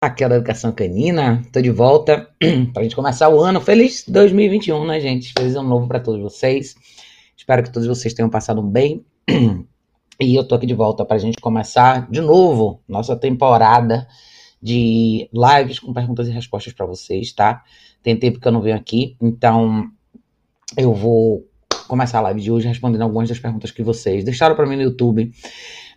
aqui é da Educação Canina. Tô de volta pra gente começar o ano. Feliz 2021, né, gente? Feliz ano novo para todos vocês. Espero que todos vocês tenham passado bem. E eu tô aqui de volta pra gente começar de novo nossa temporada de lives com perguntas e respostas para vocês, tá? Tem tempo que eu não venho aqui, então eu vou começar a live de hoje respondendo algumas das perguntas que vocês deixaram para mim no YouTube.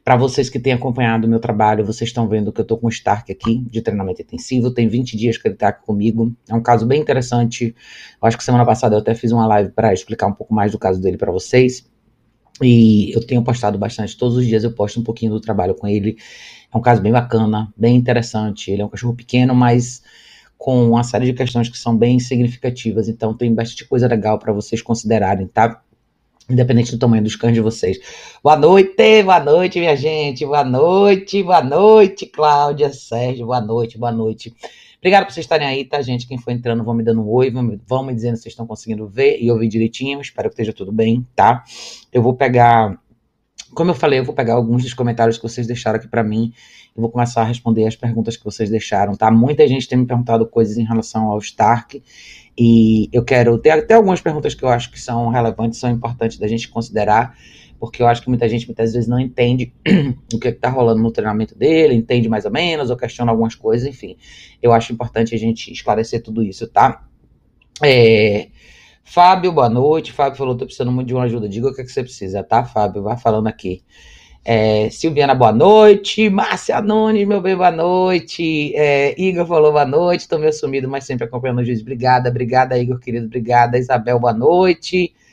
Para vocês que têm acompanhado o meu trabalho, vocês estão vendo que eu estou com o Stark aqui, de treinamento intensivo. Tem 20 dias que ele está aqui comigo. É um caso bem interessante. Eu acho que semana passada eu até fiz uma live para explicar um pouco mais do caso dele para vocês. E eu tenho postado bastante. Todos os dias eu posto um pouquinho do trabalho com ele. É um caso bem bacana, bem interessante. Ele é um cachorro pequeno, mas com uma série de questões que são bem significativas. Então tem bastante coisa legal para vocês considerarem, tá? Independente do tamanho dos cães de vocês. Boa noite, boa noite, minha gente. Boa noite, boa noite, Cláudia, Sérgio. Boa noite, boa noite. Obrigado por vocês estarem aí, tá, gente? Quem for entrando, vão me dando um oi, vão me, vão me dizendo se vocês estão conseguindo ver e ouvir direitinho. Espero que esteja tudo bem, tá? Eu vou pegar. Como eu falei, eu vou pegar alguns dos comentários que vocês deixaram aqui para mim e vou começar a responder as perguntas que vocês deixaram, tá? Muita gente tem me perguntado coisas em relação ao Stark e eu quero ter até algumas perguntas que eu acho que são relevantes, são importantes da gente considerar, porque eu acho que muita gente muitas vezes não entende o que está rolando no treinamento dele, entende mais ou menos, ou questiona algumas coisas, enfim. Eu acho importante a gente esclarecer tudo isso, tá? É, Fábio, boa noite. Fábio falou: tô precisando muito de uma ajuda. Diga o que, é que você precisa, tá, Fábio? Vai falando aqui. É, Silviana, boa noite. Márcia Nunes, meu bem, boa noite. É, Igor falou boa noite. Tô meio sumido, mas sempre acompanhando o juiz. Obrigada, obrigada, Igor, querido. Obrigada. Isabel, boa noite.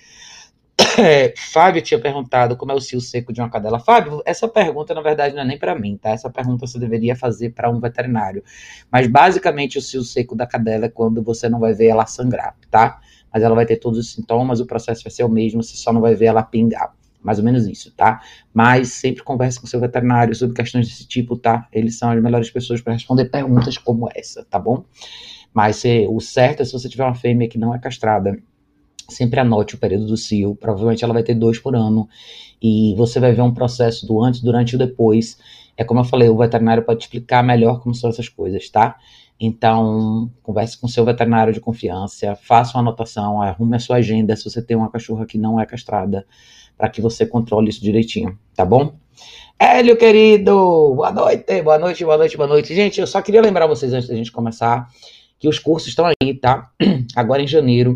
É, Fábio tinha perguntado como é o cio seco de uma cadela. Fábio, essa pergunta na verdade não é nem para mim, tá? Essa pergunta você deveria fazer para um veterinário. Mas basicamente o cio seco da cadela é quando você não vai ver ela sangrar, tá? Mas ela vai ter todos os sintomas, o processo vai ser o mesmo, você só não vai ver ela pingar. Mais ou menos isso, tá? Mas sempre converse com seu veterinário sobre questões desse tipo, tá? Eles são as melhores pessoas para responder perguntas como essa, tá bom? Mas se, o certo é se você tiver uma fêmea que não é castrada, sempre anote o período do cio. Provavelmente ela vai ter dois por ano. E você vai ver um processo do antes, durante e depois. É como eu falei, o veterinário pode explicar melhor como são essas coisas, tá? Então, converse com seu veterinário de confiança, faça uma anotação, arrume a sua agenda se você tem uma cachorra que não é castrada para que você controle isso direitinho, tá bom? Hélio, querido, boa noite, boa noite, boa noite, boa noite. Gente, eu só queria lembrar vocês antes da gente começar que os cursos estão aí, tá? Agora em janeiro,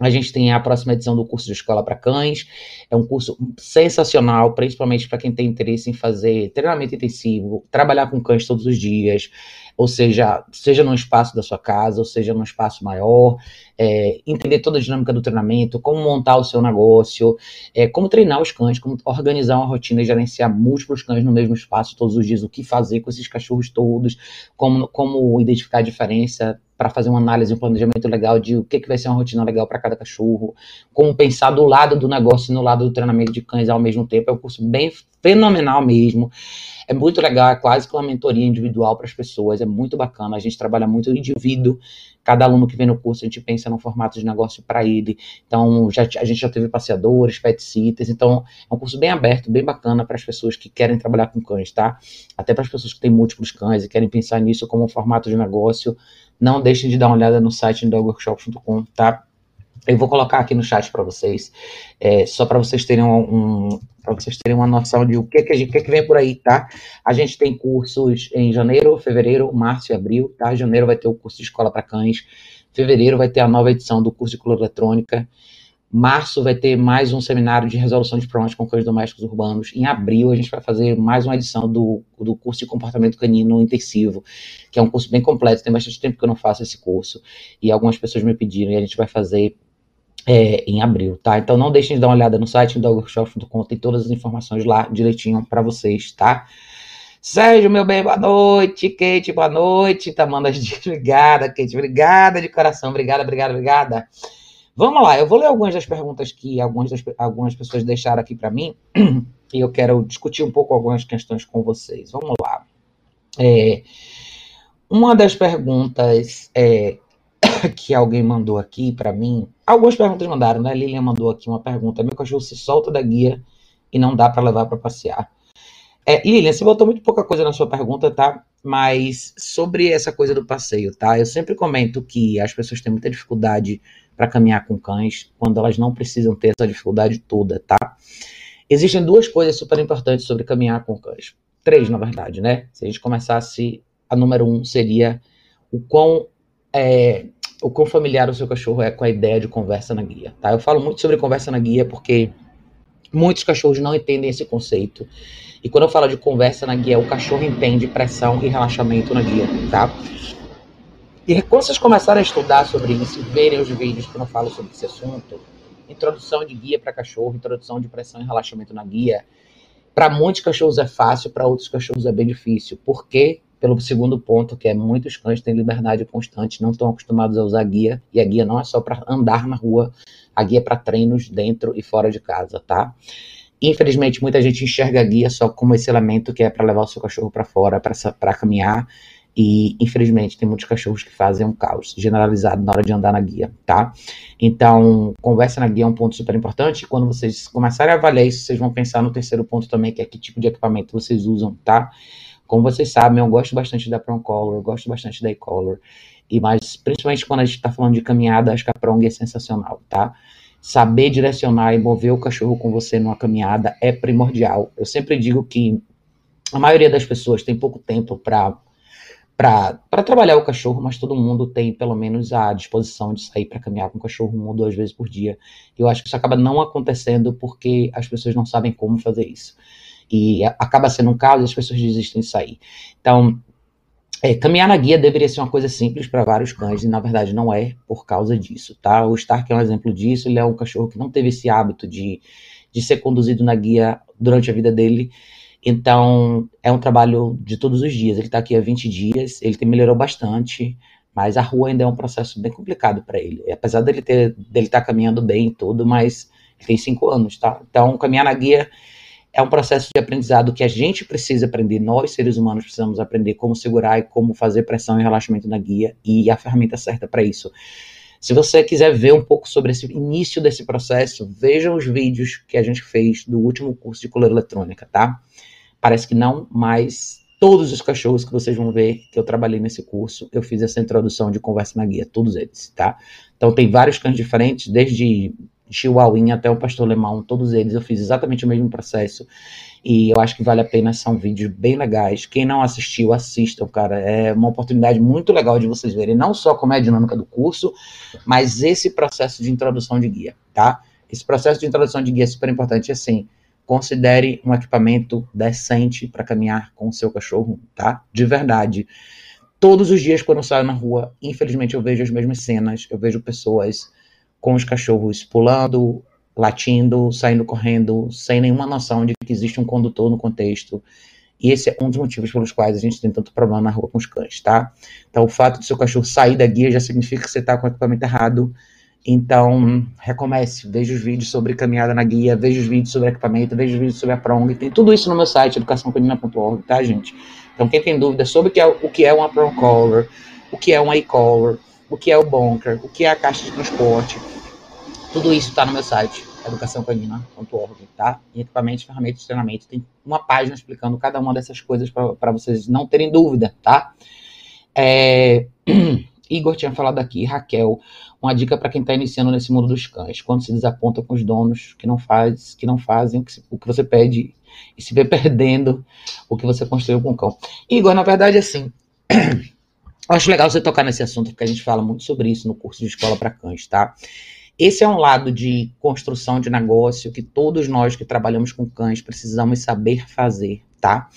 a gente tem a próxima edição do curso de escola para cães. É um curso sensacional, principalmente para quem tem interesse em fazer treinamento intensivo, trabalhar com cães todos os dias, ou seja, seja num espaço da sua casa, ou seja num espaço maior, é, entender toda a dinâmica do treinamento, como montar o seu negócio, é, como treinar os cães, como organizar uma rotina e gerenciar múltiplos cães no mesmo espaço todos os dias, o que fazer com esses cachorros todos, como, como identificar a diferença para fazer uma análise, um planejamento legal de o que, que vai ser uma rotina legal para cada cachorro, como pensar do lado do negócio e no lado do treinamento de cães ao mesmo tempo. É um curso bem fenomenal mesmo. É muito legal, é quase que uma mentoria individual para as pessoas, é muito bacana. A gente trabalha muito o indivíduo. Cada aluno que vem no curso, a gente pensa num formato de negócio para ele. Então, já, a gente já teve passeadores, pet sitters. Então, é um curso bem aberto, bem bacana para as pessoas que querem trabalhar com cães, tá? Até para as pessoas que têm múltiplos cães e querem pensar nisso como um formato de negócio. Não deixem de dar uma olhada no site dogworkshop.com, tá? Eu vou colocar aqui no chat para vocês, é, só para vocês terem um, um para vocês terem uma noção de o que que, gente, o que que vem por aí, tá? A gente tem cursos em janeiro, fevereiro, março e abril, tá? Janeiro vai ter o curso de escola para cães, fevereiro vai ter a nova edição do curso de color eletrônica, Março vai ter mais um seminário de resolução de problemas com cães domésticos urbanos. Em abril, a gente vai fazer mais uma edição do, do curso de comportamento canino intensivo, que é um curso bem completo. Tem bastante tempo que eu não faço esse curso. E algumas pessoas me pediram, e a gente vai fazer é, em abril, tá? Então não deixem de dar uma olhada no site do workshop.com, tem todas as informações lá direitinho para vocês, tá? Sérgio, meu bem, boa noite. Kate, boa noite. Tamanda, obrigada, Kate, obrigada de coração, obrigada, obrigada, obrigada. Vamos lá, eu vou ler algumas das perguntas que algumas, das, algumas pessoas deixaram aqui para mim e eu quero discutir um pouco algumas questões com vocês. Vamos lá. É, uma das perguntas é, que alguém mandou aqui para mim, algumas perguntas mandaram, né? Lilian mandou aqui uma pergunta: meu cachorro se solta da guia e não dá para levar para passear. É, Lilian, você botou muito pouca coisa na sua pergunta, tá? mas sobre essa coisa do passeio, tá? Eu sempre comento que as pessoas têm muita dificuldade para caminhar com cães quando elas não precisam ter essa dificuldade toda, tá? Existem duas coisas super importantes sobre caminhar com cães. Três, na verdade, né? Se a gente começasse, a número um seria o quão, é, o quão familiar o seu cachorro é com a ideia de conversa na guia, tá? Eu falo muito sobre conversa na guia porque muitos cachorros não entendem esse conceito. E quando eu falo de conversa na guia, o cachorro entende pressão e relaxamento na guia, tá? E quando vocês começarem a estudar sobre isso, verem os vídeos que eu falo sobre esse assunto, introdução de guia para cachorro, introdução de pressão e relaxamento na guia, para muitos cachorros é fácil, para outros cachorros é bem difícil. Por quê? Pelo segundo ponto, que é muitos cães têm liberdade constante, não estão acostumados a usar guia, e a guia não é só para andar na rua, a guia é para treinos dentro e fora de casa, tá? Infelizmente, muita gente enxerga a guia só como esse elemento que é para levar o seu cachorro para fora, para caminhar, e, infelizmente, tem muitos cachorros que fazem um caos generalizado na hora de andar na guia, tá? Então, conversa na guia é um ponto super importante. Quando vocês começarem a avaliar isso, vocês vão pensar no terceiro ponto também, que é que tipo de equipamento vocês usam, tá? Como vocês sabem, eu gosto bastante da Prong Color, eu gosto bastante da E-Color. E mais, principalmente quando a gente está falando de caminhada, acho que a Prong é sensacional, tá? Saber direcionar e mover o cachorro com você numa caminhada é primordial. Eu sempre digo que a maioria das pessoas tem pouco tempo para para trabalhar o cachorro, mas todo mundo tem pelo menos a disposição de sair para caminhar com o cachorro uma ou duas vezes por dia. Eu acho que isso acaba não acontecendo porque as pessoas não sabem como fazer isso. E acaba sendo um caso e as pessoas desistem de sair. Então, é, caminhar na guia deveria ser uma coisa simples para vários cães, e na verdade não é por causa disso, tá? O Stark é um exemplo disso, ele é um cachorro que não teve esse hábito de, de ser conduzido na guia durante a vida dele, então, é um trabalho de todos os dias. Ele está aqui há 20 dias, ele melhorou bastante, mas a rua ainda é um processo bem complicado para ele. Apesar dele ter dele estar tá caminhando bem e tudo, mas ele tem 5 anos, tá? Então, caminhar na guia é um processo de aprendizado que a gente precisa aprender, nós seres humanos precisamos aprender como segurar e como fazer pressão e relaxamento na guia e a ferramenta certa para isso. Se você quiser ver um pouco sobre esse início desse processo, vejam os vídeos que a gente fez do último curso de coleira eletrônica, tá? Parece que não, mas todos os cachorros que vocês vão ver que eu trabalhei nesse curso, eu fiz essa introdução de conversa na guia, todos eles, tá? Então tem vários cães diferentes, desde Chihuahuinha até o pastor alemão, todos eles eu fiz exatamente o mesmo processo. E eu acho que vale a pena, são vídeos bem legais. Quem não assistiu, assistam, cara. É uma oportunidade muito legal de vocês verem não só como é a dinâmica do curso, mas esse processo de introdução de guia, tá? Esse processo de introdução de guia é super importante, assim, considere um equipamento decente para caminhar com o seu cachorro, tá? De verdade. Todos os dias, quando eu saio na rua, infelizmente eu vejo as mesmas cenas. Eu vejo pessoas com os cachorros pulando, latindo, saindo correndo, sem nenhuma noção de que existe um condutor no contexto. E esse é um dos motivos pelos quais a gente tem tanto problema na rua com os cães, tá? Então, o fato de seu cachorro sair da guia já significa que você está com o equipamento errado então, recomece, veja os vídeos sobre caminhada na guia, veja os vídeos sobre equipamento, veja os vídeos sobre a Prong, tem tudo isso no meu site, educaçãocanina.org, tá, gente? Então, quem tem dúvida sobre o que é, é uma Prong Collar, o que é um A-Collar, o que é o Bunker, o que é a caixa de transporte, tudo isso está no meu site, educaçãocanina.org, tá? Em equipamentos, ferramentas treinamento, tem uma página explicando cada uma dessas coisas para vocês não terem dúvida, tá? É... Igor tinha falado aqui, Raquel, uma dica para quem está iniciando nesse mundo dos cães, quando se desaponta com os donos que não faz, que não fazem o que você pede e se vê perdendo o que você construiu com o cão. Igor, na verdade, assim, acho legal você tocar nesse assunto porque a gente fala muito sobre isso no curso de escola para cães, tá? Esse é um lado de construção de negócio que todos nós que trabalhamos com cães precisamos saber fazer, tá?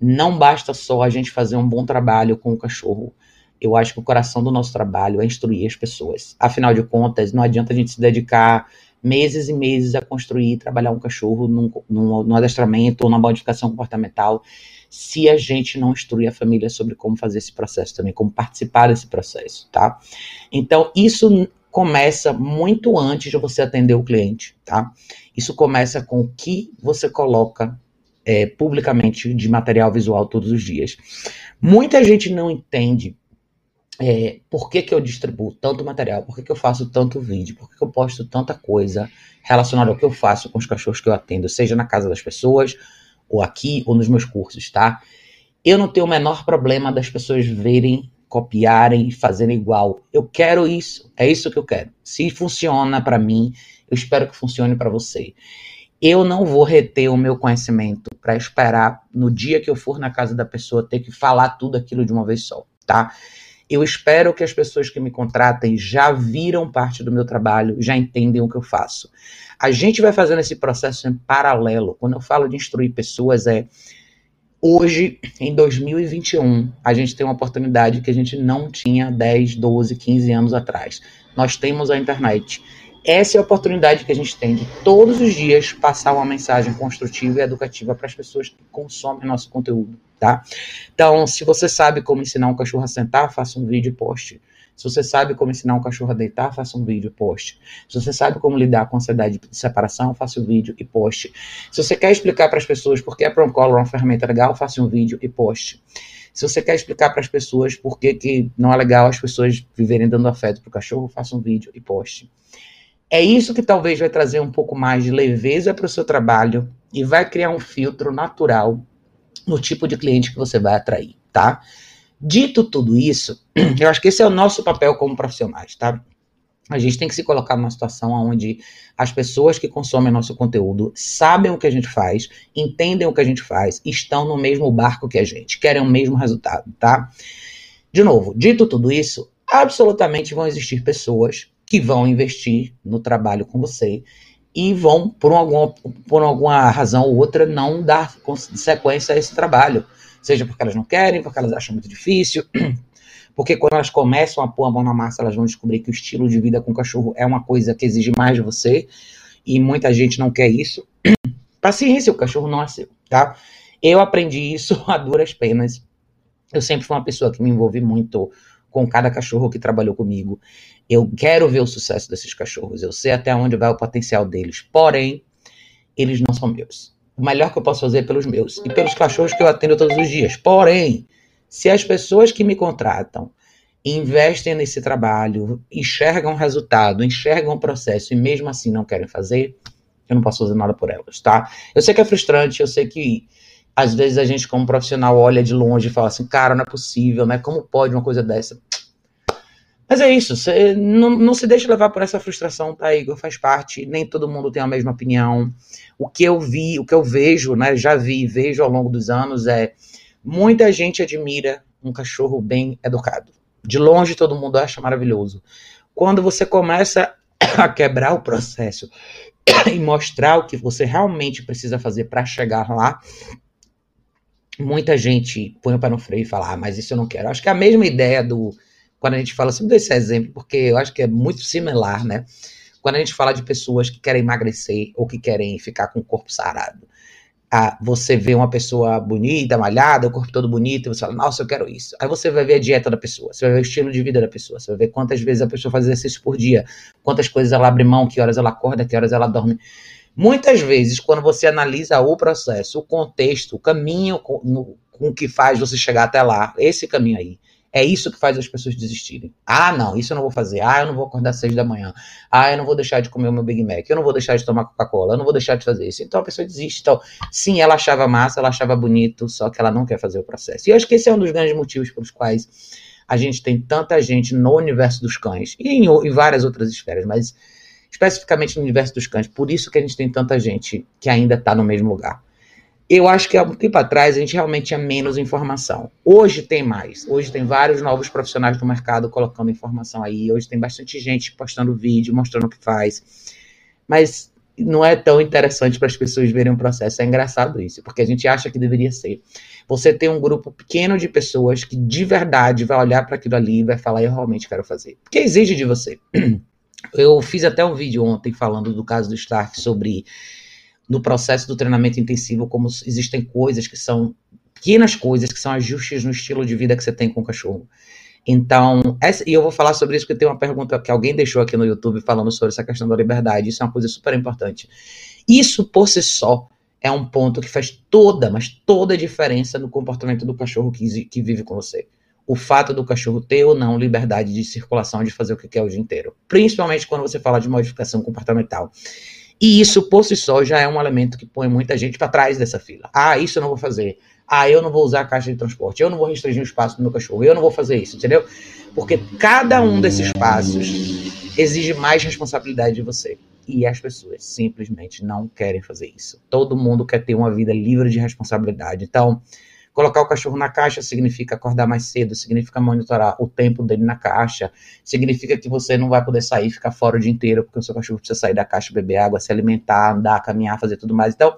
Não basta só a gente fazer um bom trabalho com o cachorro eu acho que o coração do nosso trabalho é instruir as pessoas. Afinal de contas, não adianta a gente se dedicar meses e meses a construir e trabalhar um cachorro num, num, num adestramento ou na modificação comportamental se a gente não instruir a família sobre como fazer esse processo também, como participar desse processo, tá? Então, isso começa muito antes de você atender o cliente, tá? Isso começa com o que você coloca é, publicamente de material visual todos os dias. Muita gente não entende é, por que, que eu distribuo tanto material, por que, que eu faço tanto vídeo, por que, que eu posto tanta coisa relacionada ao que eu faço com os cachorros que eu atendo, seja na casa das pessoas, ou aqui, ou nos meus cursos, tá? Eu não tenho o menor problema das pessoas verem, copiarem e fazerem igual. Eu quero isso, é isso que eu quero. Se funciona para mim, eu espero que funcione para você. Eu não vou reter o meu conhecimento para esperar no dia que eu for na casa da pessoa ter que falar tudo aquilo de uma vez só, tá? Eu espero que as pessoas que me contratem já viram parte do meu trabalho, já entendem o que eu faço. A gente vai fazendo esse processo em paralelo. Quando eu falo de instruir pessoas, é hoje, em 2021, a gente tem uma oportunidade que a gente não tinha 10, 12, 15 anos atrás. Nós temos a internet. Essa é a oportunidade que a gente tem de todos os dias passar uma mensagem construtiva e educativa para as pessoas que consomem nosso conteúdo tá? Então, se você sabe como ensinar um cachorro a sentar, faça um vídeo e poste. Se você sabe como ensinar um cachorro a deitar, faça um vídeo e poste. Se você sabe como lidar com ansiedade de separação, faça um vídeo e poste. Se você quer explicar para as pessoas por que a Promcolor é uma ferramenta legal, faça um vídeo e poste. Se você quer explicar para as pessoas por que, que não é legal as pessoas viverem dando afeto para o cachorro, faça um vídeo e poste. É isso que talvez vai trazer um pouco mais de leveza para o seu trabalho e vai criar um filtro natural no tipo de cliente que você vai atrair, tá? Dito tudo isso, eu acho que esse é o nosso papel como profissionais, tá? A gente tem que se colocar numa situação onde as pessoas que consomem nosso conteúdo sabem o que a gente faz, entendem o que a gente faz, estão no mesmo barco que a gente, querem o mesmo resultado, tá? De novo, dito tudo isso, absolutamente vão existir pessoas que vão investir no trabalho com você e vão, por alguma, por alguma razão ou outra, não dar sequência a esse trabalho. Seja porque elas não querem, porque elas acham muito difícil, porque quando elas começam a pôr a mão na massa, elas vão descobrir que o estilo de vida com cachorro é uma coisa que exige mais de você, e muita gente não quer isso. Paciência, o cachorro não é seu, tá? Eu aprendi isso a duras penas. Eu sempre fui uma pessoa que me envolvi muito com cada cachorro que trabalhou comigo. Eu quero ver o sucesso desses cachorros. Eu sei até onde vai o potencial deles. Porém, eles não são meus. O melhor que eu posso fazer é pelos meus e pelos cachorros que eu atendo todos os dias. Porém, se as pessoas que me contratam investem nesse trabalho, enxergam o resultado, enxergam o processo e mesmo assim não querem fazer, eu não posso fazer nada por elas, tá? Eu sei que é frustrante, eu sei que às vezes a gente, como profissional, olha de longe e fala assim, cara, não é possível, né? Como pode uma coisa dessa? Mas é isso, você não, não se deixe levar por essa frustração, tá, Igor? Faz parte, nem todo mundo tem a mesma opinião. O que eu vi, o que eu vejo, né? Já vi e vejo ao longo dos anos é muita gente admira um cachorro bem educado. De longe todo mundo acha maravilhoso. Quando você começa a quebrar o processo e mostrar o que você realmente precisa fazer para chegar lá, muita gente põe o pé no freio e fala, ah, mas isso eu não quero. Acho que é a mesma ideia do. Quando a gente fala, sempre desse exemplo, porque eu acho que é muito similar, né? Quando a gente fala de pessoas que querem emagrecer ou que querem ficar com o corpo sarado. Ah, você vê uma pessoa bonita, malhada, o corpo todo bonito, e você fala, nossa, eu quero isso. Aí você vai ver a dieta da pessoa, você vai ver o estilo de vida da pessoa, você vai ver quantas vezes a pessoa faz exercício por dia, quantas coisas ela abre mão, que horas ela acorda, que horas ela dorme. Muitas vezes, quando você analisa o processo, o contexto, o caminho com, no, com que faz você chegar até lá, esse caminho aí, é isso que faz as pessoas desistirem. Ah, não, isso eu não vou fazer. Ah, eu não vou acordar às seis da manhã. Ah, eu não vou deixar de comer o meu Big Mac. Eu não vou deixar de tomar Coca-Cola. Eu não vou deixar de fazer isso. Então a pessoa desiste. Então, sim, ela achava massa, ela achava bonito, só que ela não quer fazer o processo. E eu acho que esse é um dos grandes motivos pelos quais a gente tem tanta gente no universo dos cães e em, em várias outras esferas, mas especificamente no universo dos cães. Por isso que a gente tem tanta gente que ainda está no mesmo lugar. Eu acho que há um tempo atrás a gente realmente tinha menos informação. Hoje tem mais. Hoje tem vários novos profissionais do mercado colocando informação aí. Hoje tem bastante gente postando vídeo, mostrando o que faz. Mas não é tão interessante para as pessoas verem o processo. É engraçado isso, porque a gente acha que deveria ser. Você tem um grupo pequeno de pessoas que de verdade vai olhar para aquilo ali e vai falar: Eu realmente quero fazer. Porque exige de você. Eu fiz até um vídeo ontem falando do caso do Stark sobre no processo do treinamento intensivo como existem coisas que são pequenas coisas que são ajustes no estilo de vida que você tem com o cachorro. Então, essa, e eu vou falar sobre isso porque tem uma pergunta que alguém deixou aqui no YouTube falando sobre essa questão da liberdade. Isso é uma coisa super importante. Isso por si só é um ponto que faz toda, mas toda a diferença no comportamento do cachorro que, que vive com você o fato do cachorro ter ou não liberdade de circulação, de fazer o que quer o dia inteiro. Principalmente quando você fala de modificação comportamental. E isso, por si só, já é um elemento que põe muita gente para trás dessa fila. Ah, isso eu não vou fazer. Ah, eu não vou usar a caixa de transporte, eu não vou restringir o espaço do meu cachorro, eu não vou fazer isso, entendeu? Porque cada um desses passos exige mais responsabilidade de você. E as pessoas simplesmente não querem fazer isso. Todo mundo quer ter uma vida livre de responsabilidade. Então, colocar o cachorro na caixa significa acordar mais cedo, significa monitorar o tempo dele na caixa, significa que você não vai poder sair, ficar fora o dia inteiro, porque o seu cachorro precisa sair da caixa, beber água, se alimentar, andar, caminhar, fazer tudo mais. Então,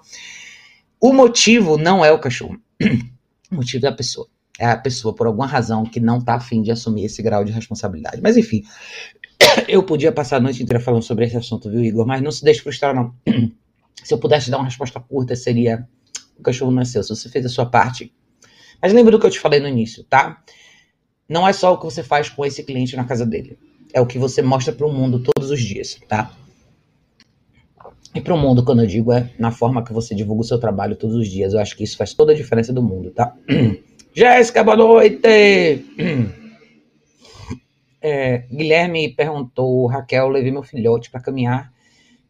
o motivo não é o cachorro. O motivo é a pessoa. É a pessoa, por alguma razão, que não está afim de assumir esse grau de responsabilidade. Mas, enfim, eu podia passar a noite inteira falando sobre esse assunto, viu, Igor? Mas não se deixe frustrar, não. Se eu pudesse dar uma resposta curta, seria: o cachorro não é seu. Se você fez a sua parte. Mas lembra do que eu te falei no início, tá? Não é só o que você faz com esse cliente na casa dele. É o que você mostra para o mundo todos os dias, tá? E para o mundo, quando eu digo, é na forma que você divulga o seu trabalho todos os dias. Eu acho que isso faz toda a diferença do mundo, tá? Jéssica, boa noite! É, Guilherme perguntou, Raquel, levei meu filhote para caminhar,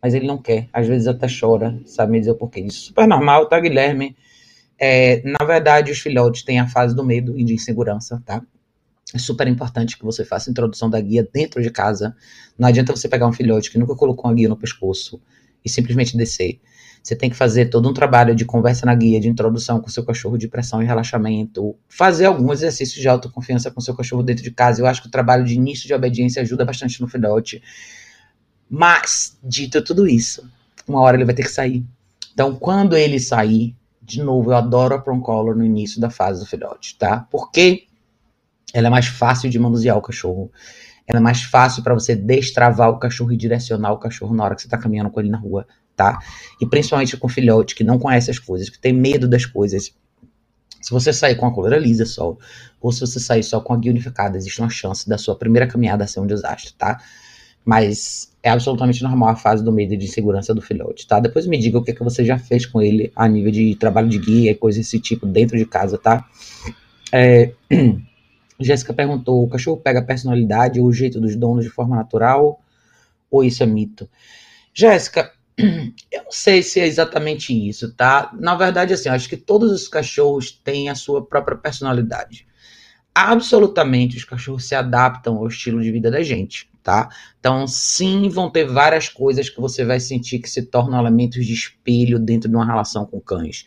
mas ele não quer. Às vezes até chora, sabe me dizer o porquê. Isso é super normal, tá, Guilherme? É, na verdade, os filhotes têm a fase do medo e de insegurança, tá? É super importante que você faça a introdução da guia dentro de casa. Não adianta você pegar um filhote que nunca colocou uma guia no pescoço e simplesmente descer. Você tem que fazer todo um trabalho de conversa na guia, de introdução com seu cachorro, de pressão e relaxamento, fazer alguns exercícios de autoconfiança com seu cachorro dentro de casa. Eu acho que o trabalho de início de obediência ajuda bastante no filhote. Mas, dito tudo isso, uma hora ele vai ter que sair. Então, quando ele sair, de novo, eu adoro a prong collar no início da fase do filhote, tá? Porque ela é mais fácil de manusear o cachorro. Ela é mais fácil para você destravar o cachorro e direcionar o cachorro na hora que você está caminhando com ele na rua tá? E principalmente com filhote que não conhece as coisas, que tem medo das coisas. Se você sair com a coleira lisa só, ou se você sair só com a guia unificada, existe uma chance da sua primeira caminhada ser um desastre, tá? Mas é absolutamente normal a fase do medo e de insegurança do filhote, tá? Depois me diga o que, é que você já fez com ele a nível de trabalho de guia e coisas desse tipo dentro de casa, tá? É... Jéssica perguntou: o cachorro pega a personalidade ou o jeito dos donos de forma natural? Ou isso é mito? Jéssica, Eu não sei se é exatamente isso, tá? Na verdade, assim, acho que todos os cachorros têm a sua própria personalidade. Absolutamente, os cachorros se adaptam ao estilo de vida da gente, tá? Então, sim, vão ter várias coisas que você vai sentir que se tornam elementos de espelho dentro de uma relação com cães.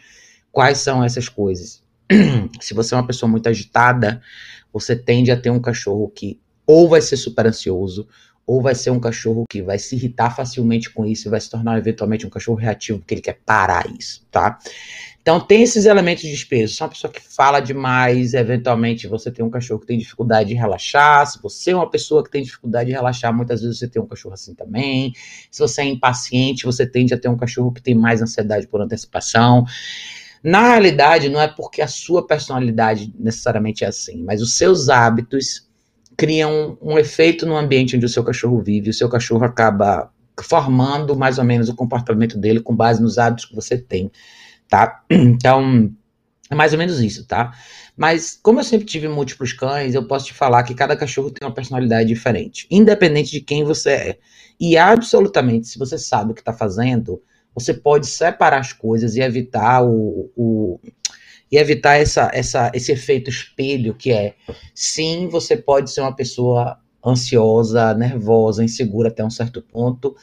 Quais são essas coisas? se você é uma pessoa muito agitada, você tende a ter um cachorro que ou vai ser super ansioso, ou vai ser um cachorro que vai se irritar facilmente com isso e vai se tornar eventualmente um cachorro reativo porque ele quer parar isso, tá? Então tem esses elementos de espelho. Se é uma pessoa que fala demais, eventualmente você tem um cachorro que tem dificuldade de relaxar. Se você é uma pessoa que tem dificuldade de relaxar, muitas vezes você tem um cachorro assim também. Se você é impaciente, você tende a ter um cachorro que tem mais ansiedade por antecipação. Na realidade, não é porque a sua personalidade necessariamente é assim, mas os seus hábitos criam um efeito no ambiente onde o seu cachorro vive. O seu cachorro acaba formando mais ou menos o comportamento dele com base nos hábitos que você tem, tá? Então, é mais ou menos isso, tá? Mas, como eu sempre tive múltiplos cães, eu posso te falar que cada cachorro tem uma personalidade diferente, independente de quem você é. E absolutamente, se você sabe o que está fazendo, você pode separar as coisas e evitar o, o e evitar essa, essa, esse efeito espelho que é, sim, você pode ser uma pessoa ansiosa, nervosa, insegura até um certo ponto,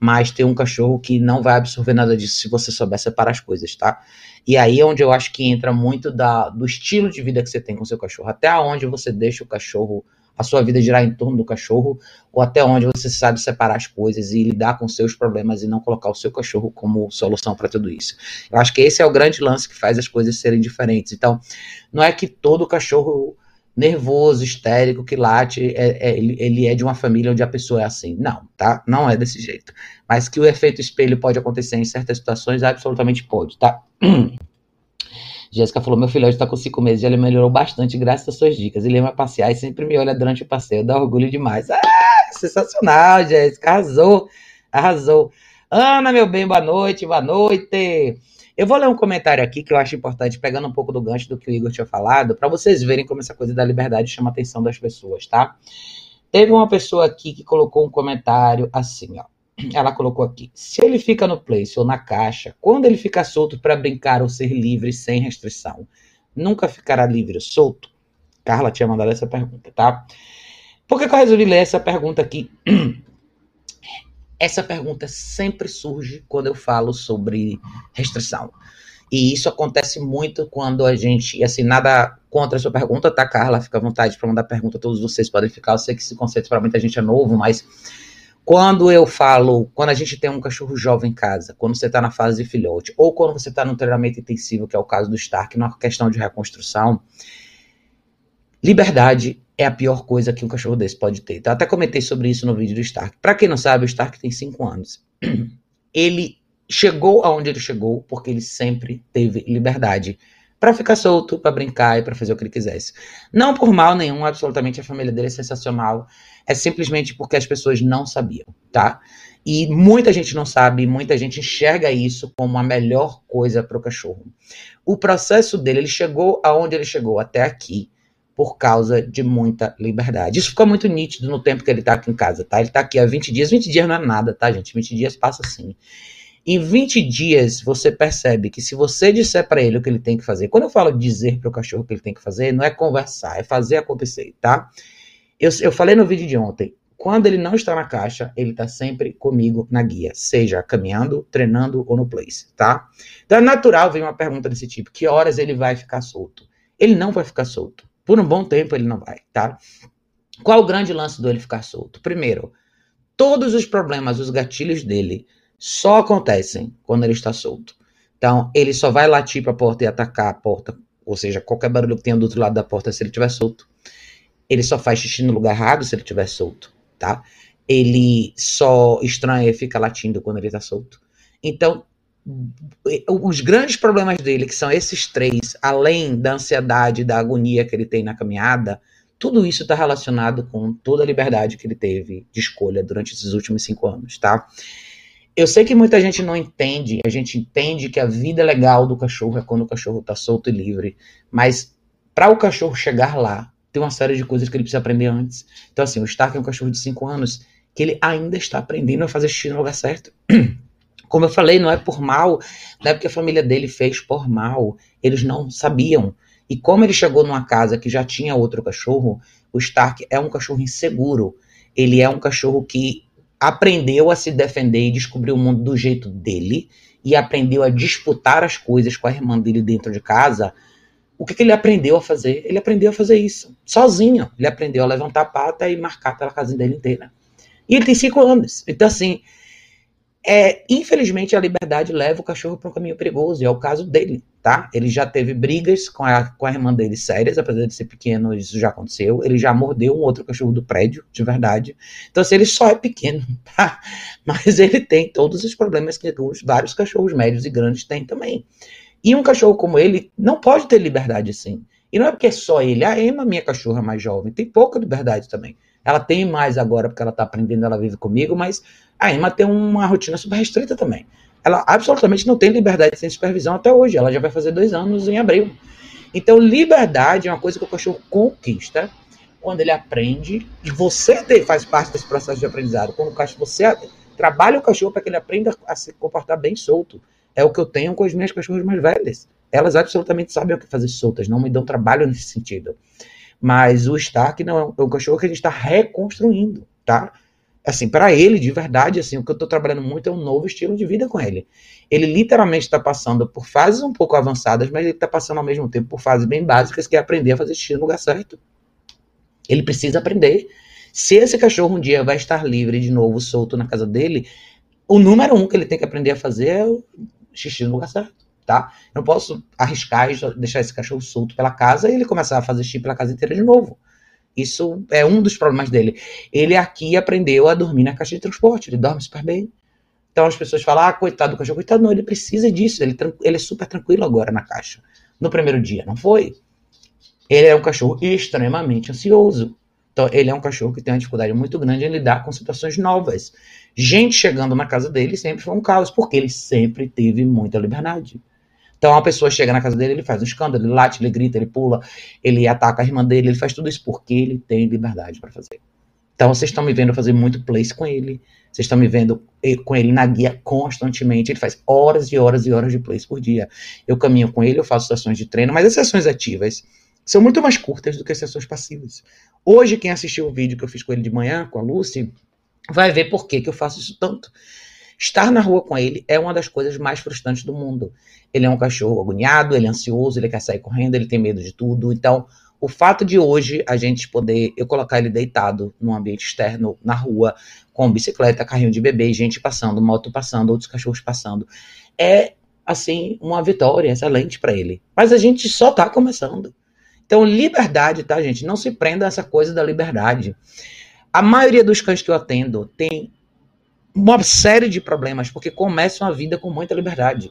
mas ter um cachorro que não vai absorver nada disso se você souber separar as coisas, tá? E aí é onde eu acho que entra muito da, do estilo de vida que você tem com o seu cachorro, até onde você deixa o cachorro a sua vida girar em torno do cachorro, ou até onde você sabe separar as coisas e lidar com seus problemas e não colocar o seu cachorro como solução para tudo isso. Eu acho que esse é o grande lance que faz as coisas serem diferentes. Então, não é que todo cachorro nervoso, histérico, que late, é, é, ele, é de uma família onde a pessoa é assim. Não, tá? Não é desse jeito. Mas que o efeito espelho pode acontecer em certas situações, absolutamente pode, tá? Jéssica falou: meu filhote está com cinco meses, ele melhorou bastante graças às suas dicas. Ele ama passear e sempre me olha durante o passeio, dá orgulho demais. Ah, sensacional, Jéssica, arrasou, arrasou. Ana, meu bem, boa noite, boa noite. Eu vou ler um comentário aqui que eu acho importante, pegando um pouco do gancho do que o Igor tinha falado, para vocês verem como essa coisa da liberdade chama a atenção das pessoas, tá? Teve uma pessoa aqui que colocou um comentário assim, ó ela colocou aqui: se ele fica no place ou na caixa, quando ele fica solto para brincar ou ser livre sem restrição, nunca ficará livre ou solto? Carla tinha mandado essa pergunta, tá? Por que, que eu resolvi ler essa pergunta aqui? Essa pergunta sempre surge quando eu falo sobre restrição. E isso acontece muito quando a gente, assim, nada contra a sua pergunta, tá, Carla? Fica à vontade para mandar pergunta, todos vocês podem ficar. Eu sei que esse conceito para muita gente é novo, mas quando eu falo, quando a gente tem um cachorro jovem em casa, quando você está na fase de filhote, ou quando você está no treinamento intensivo, que é o caso do Stark, na questão de reconstrução, liberdade é a pior coisa que um cachorro desse pode ter. Então, até comentei sobre isso no vídeo do Stark. Para quem não sabe, o Stark tem 5 anos. Ele chegou aonde ele chegou porque ele sempre teve liberdade para ficar solto, para brincar e para fazer o que ele quisesse. Não por mal nenhum, absolutamente a família dele é sensacional. É simplesmente porque as pessoas não sabiam, tá? E muita gente não sabe, muita gente enxerga isso como a melhor coisa para o cachorro. O processo dele, ele chegou aonde ele chegou até aqui por causa de muita liberdade. Isso ficou muito nítido no tempo que ele tá aqui em casa, tá? Ele tá aqui há 20 dias. 20 dias não é nada, tá, gente? 20 dias passa assim. Em 20 dias, você percebe que se você disser para ele o que ele tem que fazer, quando eu falo dizer para o cachorro o que ele tem que fazer, não é conversar, é fazer acontecer, tá? Eu, eu falei no vídeo de ontem, quando ele não está na caixa, ele está sempre comigo na guia, seja caminhando, treinando ou no place, tá? Então é natural vir uma pergunta desse tipo: que horas ele vai ficar solto? Ele não vai ficar solto. Por um bom tempo ele não vai, tá? Qual o grande lance do ele ficar solto? Primeiro, todos os problemas, os gatilhos dele só acontecem quando ele está solto. Então, ele só vai latir para a porta e atacar a porta, ou seja, qualquer barulho que tenha do outro lado da porta se ele estiver solto. Ele só faz xixi no lugar errado se ele estiver solto, tá? Ele só estranha e fica latindo quando ele está solto. Então, os grandes problemas dele, que são esses três, além da ansiedade, da agonia que ele tem na caminhada, tudo isso está relacionado com toda a liberdade que ele teve de escolha durante esses últimos cinco anos, tá? Eu sei que muita gente não entende, a gente entende que a vida legal do cachorro é quando o cachorro está solto e livre, mas para o cachorro chegar lá, tem uma série de coisas que ele precisa aprender antes. Então, assim, o Stark é um cachorro de cinco anos que ele ainda está aprendendo a fazer xixi no lugar certo. Como eu falei, não é por mal, não é porque a família dele fez por mal. Eles não sabiam. E como ele chegou numa casa que já tinha outro cachorro, o Stark é um cachorro inseguro. Ele é um cachorro que aprendeu a se defender e descobriu o mundo do jeito dele e aprendeu a disputar as coisas com a irmã dele dentro de casa. O que, que ele aprendeu a fazer? Ele aprendeu a fazer isso sozinho. Ele aprendeu a levantar a pata e marcar pela casa dele inteira. E ele tem cinco anos. Então, assim, é, infelizmente, a liberdade leva o cachorro para um caminho perigoso, e é o caso dele, tá? Ele já teve brigas com a, com a irmã dele sérias, apesar de ser pequeno, isso já aconteceu. Ele já mordeu um outro cachorro do prédio, de verdade. Então, assim, ele só é pequeno, tá? Mas ele tem todos os problemas que os vários cachorros médios e grandes têm também. E um cachorro como ele não pode ter liberdade assim. E não é porque é só ele. A Emma, minha cachorra mais jovem, tem pouca liberdade também. Ela tem mais agora porque ela tá aprendendo, ela vive comigo, mas a Emma tem uma rotina super restrita também. Ela absolutamente não tem liberdade sem supervisão até hoje. Ela já vai fazer dois anos em abril. Então, liberdade é uma coisa que o cachorro conquista quando ele aprende. E você faz parte desse processo de aprendizado. Quando o cachorro, você trabalha o cachorro para que ele aprenda a se comportar bem solto. É o que eu tenho com as minhas cachorras mais velhas. Elas absolutamente sabem o que fazer soltas, não me dão trabalho nesse sentido. Mas o Stark não é um cachorro que a gente está reconstruindo, tá? Assim, para ele, de verdade, assim, o que eu estou trabalhando muito é um novo estilo de vida com ele. Ele literalmente está passando por fases um pouco avançadas, mas ele está passando ao mesmo tempo por fases bem básicas, que é aprender a fazer xixi no lugar certo. Ele precisa aprender. Se esse cachorro um dia vai estar livre de novo, solto na casa dele, o número um que ele tem que aprender a fazer é o xixi no lugar certo, tá? Eu não posso arriscar e deixar esse cachorro solto pela casa e ele começar a fazer xixi pela casa inteira de novo. Isso é um dos problemas dele. Ele aqui aprendeu a dormir na caixa de transporte, ele dorme super bem. Então as pessoas falam, ah, coitado do cachorro, coitado, não, ele precisa disso, ele, ele é super tranquilo agora na caixa. No primeiro dia, não foi? Ele é um cachorro extremamente ansioso. Então, ele é um cachorro que tem uma dificuldade muito grande em lidar com situações novas. Gente chegando na casa dele sempre foi um caos, porque ele sempre teve muita liberdade. Então, uma pessoa chega na casa dele, ele faz um escândalo, ele late, ele grita, ele pula, ele ataca a irmã dele, ele faz tudo isso porque ele tem liberdade para fazer. Então vocês estão me vendo fazer muito place com ele. Vocês estão me vendo com ele na guia constantemente. Ele faz horas e horas e horas de place por dia. Eu caminho com ele, eu faço sessões de treino, mas as sessões ativas são muito mais curtas do que as sessões passivas. Hoje, quem assistiu o vídeo que eu fiz com ele de manhã, com a Lucy, vai ver por que, que eu faço isso tanto. Estar na rua com ele é uma das coisas mais frustrantes do mundo. Ele é um cachorro agoniado, ele é ansioso, ele quer sair correndo, ele tem medo de tudo. Então, o fato de hoje a gente poder eu colocar ele deitado num ambiente externo, na rua, com bicicleta, carrinho de bebê, gente passando, moto passando, outros cachorros passando, é assim uma vitória excelente para ele. Mas a gente só tá começando. Então, liberdade, tá, gente? Não se prenda a essa coisa da liberdade. A maioria dos cães que eu atendo tem uma série de problemas porque começam a vida com muita liberdade.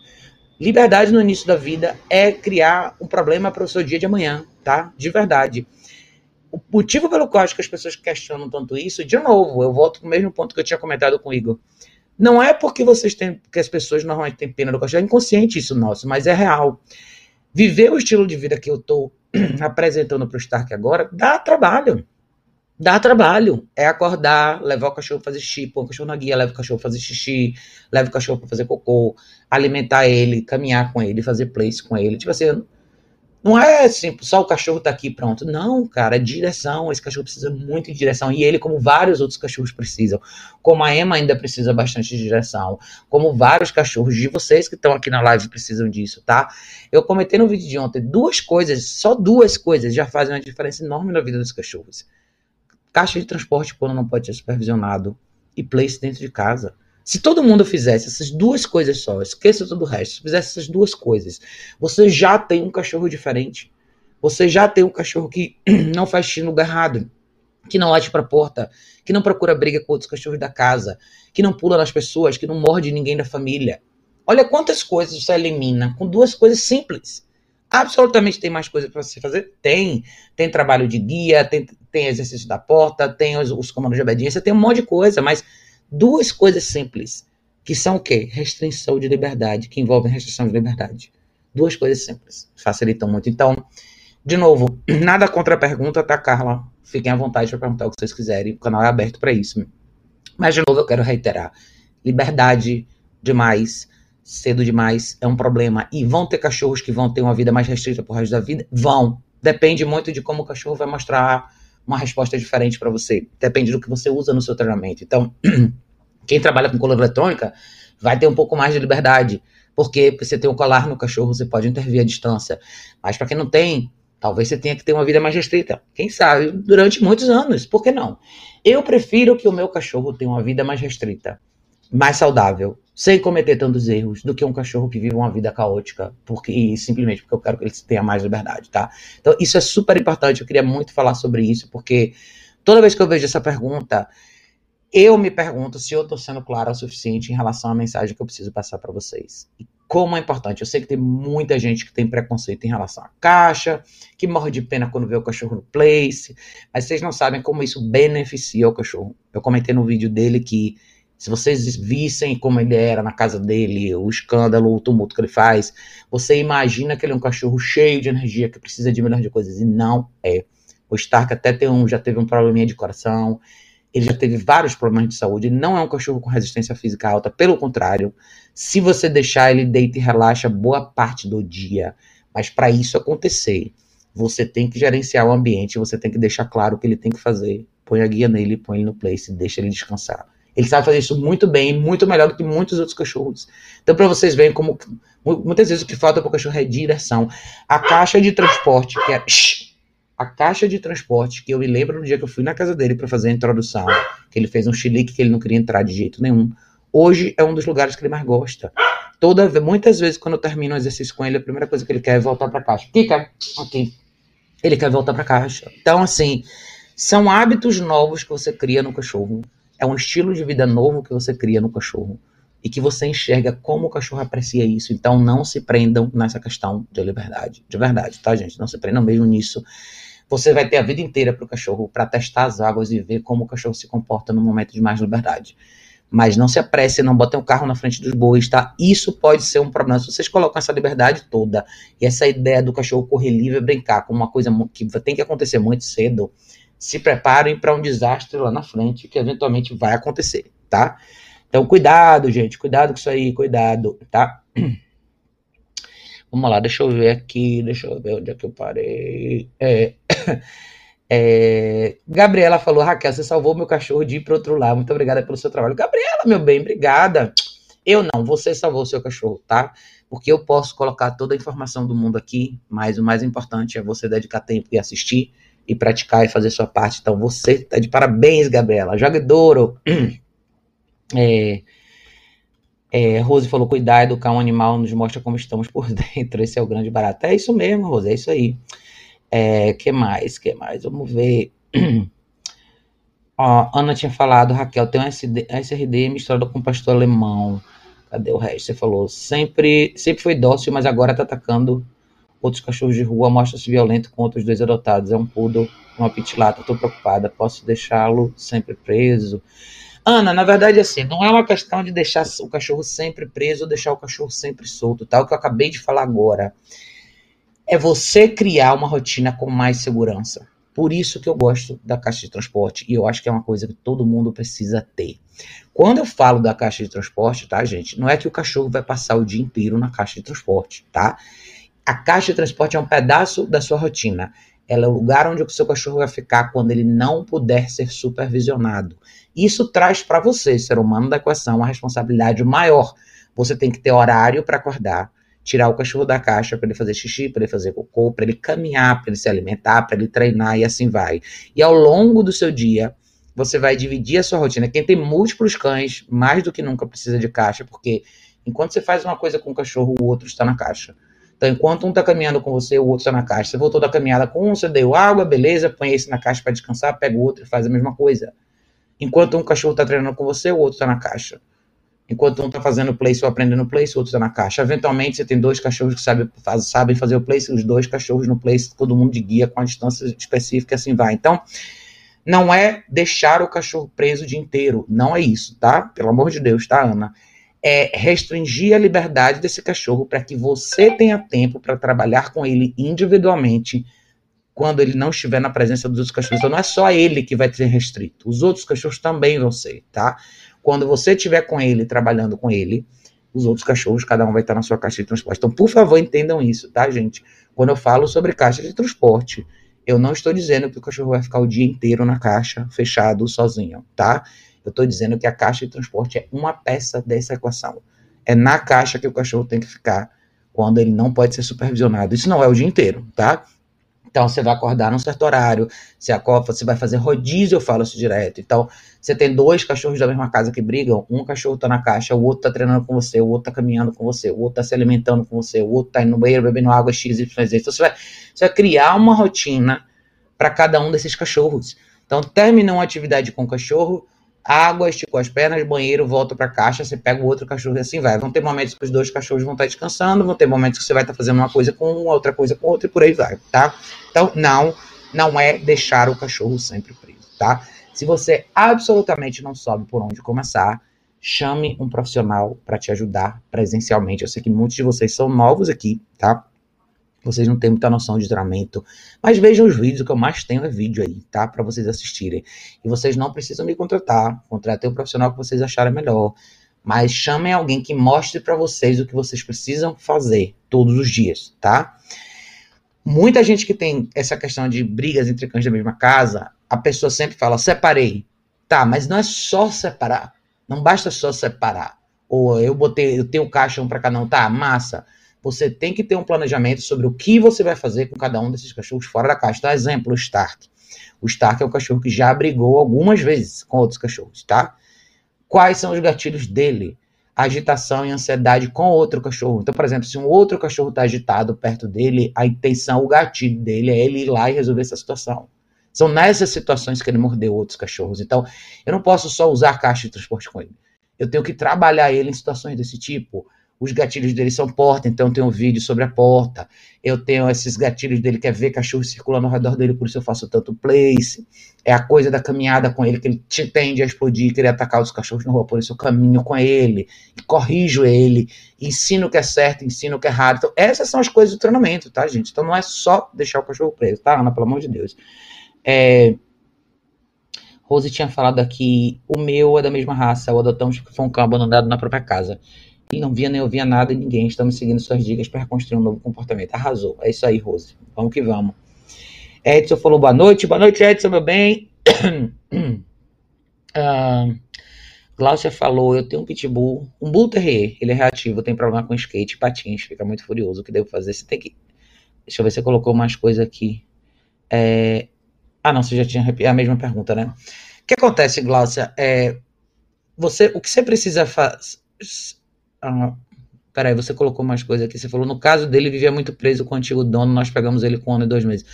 Liberdade no início da vida é criar um problema para o seu dia de amanhã, tá? De verdade. O motivo pelo qual acho que as pessoas questionam tanto isso, de novo, eu volto para o mesmo ponto que eu tinha comentado com o Igor. Não é porque vocês têm, que as pessoas normalmente têm pena do cachorro, é inconsciente isso nosso, mas é real. Viver o estilo de vida que eu estou apresentando para o Stark agora dá trabalho. Dá trabalho. É acordar, levar o cachorro para fazer xixi, pôr o cachorro na guia, leva o cachorro para fazer xixi, leva o cachorro para fazer cocô, alimentar ele, caminhar com ele, fazer place com ele. Tipo assim, não é assim, só o cachorro tá aqui pronto. Não, cara, é direção. Esse cachorro precisa muito de direção. E ele, como vários outros cachorros precisam. Como a Emma ainda precisa bastante de direção. Como vários cachorros de vocês que estão aqui na live precisam disso, tá? Eu comentei no vídeo de ontem duas coisas, só duas coisas já fazem uma diferença enorme na vida dos cachorros caixa de transporte quando não pode ser supervisionado e place dentro de casa. Se todo mundo fizesse essas duas coisas só, esqueça todo o resto, se fizesse essas duas coisas, você já tem um cachorro diferente. Você já tem um cachorro que não faz xixi no que não late para a porta, que não procura briga com outros cachorros da casa, que não pula nas pessoas, que não morde ninguém da família. Olha quantas coisas você elimina com duas coisas simples. Absolutamente tem mais coisa para você fazer? Tem. Tem trabalho de guia, tem, tem exercício da porta, tem os, os comandos de obediência, tem um monte de coisa, mas duas coisas simples, que são o quê? Restrição de liberdade, que envolvem restrição de liberdade. Duas coisas simples, facilitam muito. Então, de novo, nada contra a pergunta, tá, Carla? Fiquem à vontade para perguntar o que vocês quiserem, o canal é aberto para isso. Mas, de novo, eu quero reiterar: liberdade demais cedo demais é um problema. E vão ter cachorros que vão ter uma vida mais restrita pro resto da vida? Vão. Depende muito de como o cachorro vai mostrar uma resposta diferente para você. Depende do que você usa no seu treinamento. Então, quem trabalha com cola eletrônica vai ter um pouco mais de liberdade. Porque você tem um colar no cachorro, você pode intervir à distância. Mas para quem não tem, talvez você tenha que ter uma vida mais restrita. Quem sabe, durante muitos anos. Por que não? Eu prefiro que o meu cachorro tenha uma vida mais restrita, mais saudável, sem cometer tantos erros do que um cachorro que vive uma vida caótica, porque simplesmente porque eu quero que ele tenha mais liberdade, tá? Então, isso é super importante, eu queria muito falar sobre isso, porque toda vez que eu vejo essa pergunta, eu me pergunto se eu estou sendo claro o suficiente em relação à mensagem que eu preciso passar para vocês. E como é importante. Eu sei que tem muita gente que tem preconceito em relação à caixa, que morre de pena quando vê o cachorro no place, mas vocês não sabem como isso beneficia o cachorro. Eu comentei no vídeo dele que se vocês vissem como ele era na casa dele, o escândalo, o tumulto que ele faz, você imagina que ele é um cachorro cheio de energia que precisa de milhões de coisas. E não é. O Stark até tem um, já teve um probleminha de coração, ele já teve vários problemas de saúde. Ele não é um cachorro com resistência física alta, pelo contrário. Se você deixar, ele deita e relaxa boa parte do dia. Mas para isso acontecer, você tem que gerenciar o ambiente, você tem que deixar claro o que ele tem que fazer. Põe a guia nele, põe ele no place, deixa ele descansar. Ele sabe fazer isso muito bem, muito melhor do que muitos outros cachorros. Então, para vocês verem como muitas vezes o que falta para o cachorro é direção. A caixa de transporte, que é. A caixa de transporte, que eu me lembro no dia que eu fui na casa dele para fazer a introdução, que ele fez um chilique que ele não queria entrar de jeito nenhum. Hoje é um dos lugares que ele mais gosta. Toda, muitas vezes, quando eu termino o exercício com ele, a primeira coisa que ele quer é voltar para a caixa. Kika, ok. Ele quer voltar para a caixa. Então, assim, são hábitos novos que você cria no cachorro é um estilo de vida novo que você cria no cachorro e que você enxerga como o cachorro aprecia isso. Então não se prendam nessa questão de liberdade, de verdade, tá, gente? Não se prendam mesmo nisso. Você vai ter a vida inteira para o cachorro para testar as águas e ver como o cachorro se comporta no momento de mais liberdade. Mas não se apresse, não botem o carro na frente dos bois, tá? Isso pode ser um problema. Se vocês colocam essa liberdade toda e essa ideia do cachorro correr livre e brincar como uma coisa que tem que acontecer muito cedo, se preparem para um desastre lá na frente que eventualmente vai acontecer, tá? Então, cuidado, gente, cuidado com isso aí, cuidado, tá? Vamos lá, deixa eu ver aqui, deixa eu ver onde é que eu parei. É, é, Gabriela falou, Raquel, você salvou meu cachorro de ir para outro lado. Muito obrigada pelo seu trabalho. Gabriela, meu bem, obrigada. Eu não, você salvou o seu cachorro, tá? Porque eu posso colocar toda a informação do mundo aqui, mas o mais importante é você dedicar tempo e assistir e praticar e fazer sua parte. Então você está de parabéns, Gabriela. Jogue Douro. É, é, Rose falou: cuidar, educar um animal nos mostra como estamos por dentro. Esse é o grande barato. É isso mesmo, Rose, é isso aí. É, que mais? Que mais? Vamos ver. Ó, Ana tinha falado, Raquel, tem um SD, SRD misturado com pastor alemão. Cadê o resto? Você falou, sempre, sempre foi dócil, mas agora tá atacando outros cachorros de rua, mostra-se violento com outros dois adotados. É um poodle, uma pitilata, tô preocupada. Posso deixá-lo sempre preso? Ana, na verdade, assim, não é uma questão de deixar o cachorro sempre preso ou deixar o cachorro sempre solto, tá? O que eu acabei de falar agora é você criar uma rotina com mais segurança. Por isso que eu gosto da caixa de transporte e eu acho que é uma coisa que todo mundo precisa ter. Quando eu falo da caixa de transporte, tá, gente? Não é que o cachorro vai passar o dia inteiro na caixa de transporte, tá? A caixa de transporte é um pedaço da sua rotina. Ela é o lugar onde o seu cachorro vai ficar quando ele não puder ser supervisionado. Isso traz para você, ser humano da equação, uma responsabilidade maior. Você tem que ter horário para acordar, tirar o cachorro da caixa para ele fazer xixi, para ele fazer cocô, para ele caminhar, para ele se alimentar, para ele treinar e assim vai. E ao longo do seu dia, você vai dividir a sua rotina. Quem tem múltiplos cães, mais do que nunca precisa de caixa, porque enquanto você faz uma coisa com o cachorro, o outro está na caixa. Então, enquanto um está caminhando com você, o outro está na caixa. Você voltou da caminhada com um, você deu água, beleza, põe esse na caixa para descansar, pega o outro e faz a mesma coisa. Enquanto um cachorro está treinando com você, o outro está na caixa. Enquanto um está fazendo place ou aprendendo place, o outro está na caixa. Eventualmente, você tem dois cachorros que sabem, faz, sabem fazer o place, os dois cachorros no place, todo mundo de guia com a distância específica e assim vai. Então, não é deixar o cachorro preso o dia inteiro. Não é isso, tá? Pelo amor de Deus, tá, Ana? É restringir a liberdade desse cachorro para que você tenha tempo para trabalhar com ele individualmente quando ele não estiver na presença dos outros cachorros. Então não é só ele que vai ser restrito, os outros cachorros também vão ser, tá? Quando você estiver com ele, trabalhando com ele, os outros cachorros, cada um vai estar na sua caixa de transporte. Então, por favor, entendam isso, tá, gente? Quando eu falo sobre caixa de transporte, eu não estou dizendo que o cachorro vai ficar o dia inteiro na caixa, fechado, sozinho, tá? Eu estou dizendo que a caixa de transporte é uma peça dessa equação. É na caixa que o cachorro tem que ficar quando ele não pode ser supervisionado. Isso não é o dia inteiro, tá? Então, você vai acordar num certo horário, você, acorda, você vai fazer rodízio, eu falo isso direto. Então, você tem dois cachorros da mesma casa que brigam, um cachorro tá na caixa, o outro tá treinando com você, o outro tá caminhando com você, o outro tá se alimentando com você, o outro tá indo no banheiro bebendo água X, Y, Z. Então, você vai, você vai criar uma rotina para cada um desses cachorros. Então, termina uma atividade com o cachorro, água, esticou as pernas, banheiro, volta para a caixa, você pega o outro cachorro e assim vai. Vão ter momentos que os dois cachorros vão estar descansando, vão ter momentos que você vai estar fazendo uma coisa com um, outra coisa com outro e por aí vai, tá? Então, não, não é deixar o cachorro sempre preso, tá? Se você absolutamente não sabe por onde começar, chame um profissional para te ajudar presencialmente. Eu sei que muitos de vocês são novos aqui, tá? Vocês não têm muita noção de treinamento. Mas vejam os vídeos, o que eu mais tenho é vídeo aí, tá? Para vocês assistirem. E vocês não precisam me contratar. Contratem um profissional que vocês acharem melhor. Mas chamem alguém que mostre para vocês o que vocês precisam fazer todos os dias, tá? Muita gente que tem essa questão de brigas entre cães da mesma casa, a pessoa sempre fala, separei. Tá, mas não é só separar. Não basta só separar. Ou eu botei, eu tenho um para cada um, tá, massa você tem que ter um planejamento sobre o que você vai fazer com cada um desses cachorros fora da caixa. Então, exemplo, o Stark. O Stark é o cachorro que já brigou algumas vezes com outros cachorros, tá? Quais são os gatilhos dele? Agitação e ansiedade com outro cachorro. Então, por exemplo, se um outro cachorro está agitado perto dele, a intenção, o gatilho dele é ele ir lá e resolver essa situação. São nessas situações que ele mordeu outros cachorros. Então, eu não posso só usar caixa de transporte com ele. Eu tenho que trabalhar ele em situações desse tipo os gatilhos dele são porta, então tem um vídeo sobre a porta. Eu tenho esses gatilhos dele que é ver cachorro circulando ao redor dele, por isso eu faço tanto place. É a coisa da caminhada com ele, que ele te tende a explodir, querer atacar os cachorros na rua, por isso eu caminho com ele, corrijo ele, ensino o que é certo, ensino o que é errado. Então, essas são as coisas do treinamento, tá, gente? Então não é só deixar o cachorro preso, tá, Ana? Pelo amor de Deus. É, Rose tinha falado aqui, o meu é da mesma raça, o adotamos porque foi um cão abandonado na própria casa. Ele não via nem ouvia nada de ninguém, estamos seguindo suas dicas para reconstruir um novo comportamento. Arrasou, é isso aí, Rose. Vamos que vamos. Edson falou boa noite, boa noite, Edson, meu bem. uh, Glaucia falou, eu tenho um pitbull, um bull terrier, ele é reativo, tem problema com skate e patins, fica muito furioso, o que devo fazer? Você tem que... Deixa eu ver se você colocou mais coisa aqui. É, ah, não, você já tinha a mesma pergunta, né? O que acontece, Glaucia? É, você, o que você precisa fazer. Ah, peraí, você colocou mais coisa aqui. Você falou, no caso dele, vivia muito preso com o antigo dono, nós pegamos ele com um ano e dois meses.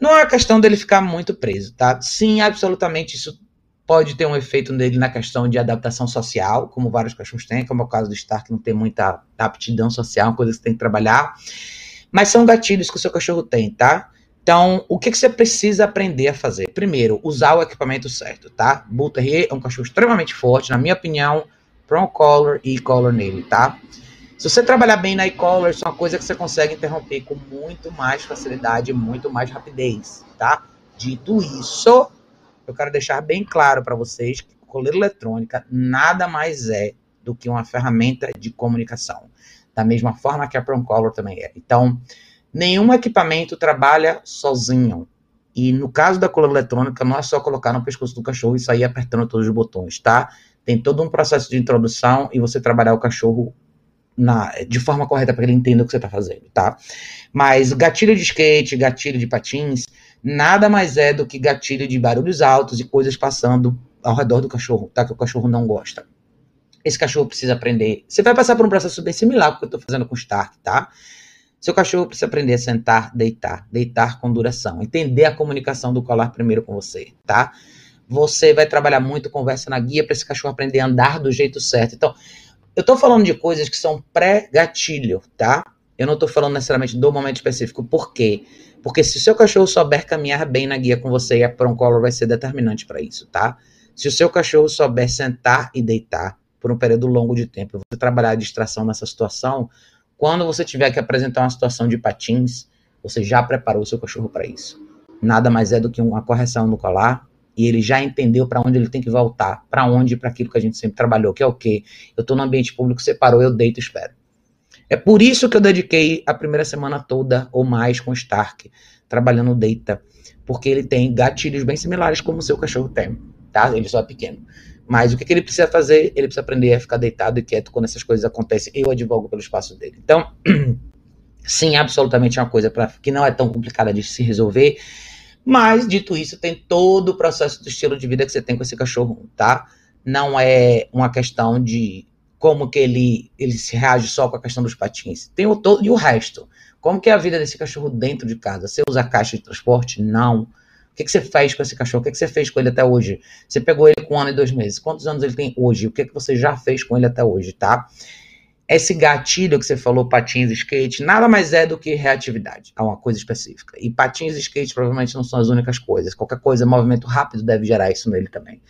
Não é questão dele ficar muito preso, tá? Sim, absolutamente, isso pode ter um efeito nele na questão de adaptação social, como vários cachorros têm, como é o caso do Stark, não tem muita aptidão social, uma coisa que você tem que trabalhar. Mas são gatilhos que o seu cachorro tem, tá? Então, o que, que, você precisa aprender a fazer? Primeiro, usar o equipamento certo, tá? Bull Terrier é um cachorro extremamente forte, na minha opinião, Prong Collar e E-Collar nele, tá? Se você trabalhar bem na E-Collar, isso é uma coisa que você consegue interromper com muito mais facilidade, muito mais rapidez, tá? Dito isso, eu quero deixar bem claro para vocês que coleira eletrônica nada mais é do que uma ferramenta de comunicação, da mesma forma que a Prong Collar também é. Então, Nenhum equipamento trabalha sozinho. E no caso da cola eletrônica, não é só colocar no pescoço do cachorro e sair apertando todos os botões, tá? Tem todo um processo de introdução e você trabalhar o cachorro na, de forma correta para ele entenda o que você está fazendo, tá? Mas gatilho de skate, gatilho de patins, nada mais é do que gatilho de barulhos altos e coisas passando ao redor do cachorro, tá? Que o cachorro não gosta. Esse cachorro precisa aprender. Você vai passar por um processo bem similar ao que eu estou fazendo com o Stark, tá? Seu cachorro precisa aprender a sentar, deitar, deitar com duração, entender a comunicação do colar primeiro com você, tá? Você vai trabalhar muito conversa na guia para esse cachorro aprender a andar do jeito certo. Então, eu estou falando de coisas que são pré-gatilho, tá? Eu não estou falando necessariamente do momento específico. Por quê? Porque se o seu cachorro souber caminhar bem na guia com você, a Proncolor vai ser determinante para isso, tá? Se o seu cachorro souber sentar e deitar por um período longo de tempo, você trabalhar a distração nessa situação, quando você tiver que apresentar uma situação de patins, você já preparou o seu cachorro para isso. Nada mais é do que uma correção no colar e ele já entendeu para onde ele tem que voltar, para onde, para aquilo que a gente sempre trabalhou, que é o quê? Eu estou no ambiente público, separou, eu deito e espero. É por isso que eu dediquei a primeira semana toda ou mais com o Stark, trabalhando Data, porque ele tem gatilhos bem similares como o seu cachorro tem, tá? Ele só é pequeno. Mas o que, que, ele precisa fazer? Ele precisa aprender a ficar deitado e quieto quando essas coisas acontecem. Eu advogo pelo espaço dele. Então, sim, absolutamente é uma coisa pra, que não é tão complicada de se resolver. Mas, dito isso, tem todo o processo do estilo de vida que você tem com esse cachorro, tá? Não é uma questão de como que ele, ele se reage só com a questão dos patins. Tem o todo e o resto. Como que é a vida desse cachorro dentro de casa? Você usa caixa de transporte? Não. O que, que você fez com esse cachorro? O que, que você fez com ele até hoje? Você pegou ele com um ano e dois meses. Quantos anos ele tem hoje? O que, que você já fez com ele até hoje, tá? Esse gatilho que você falou, patins e skate, nada mais é do que reatividade a uma coisa específica. E patins e skate provavelmente não são as únicas coisas. Qualquer coisa, movimento rápido deve gerar isso nele também.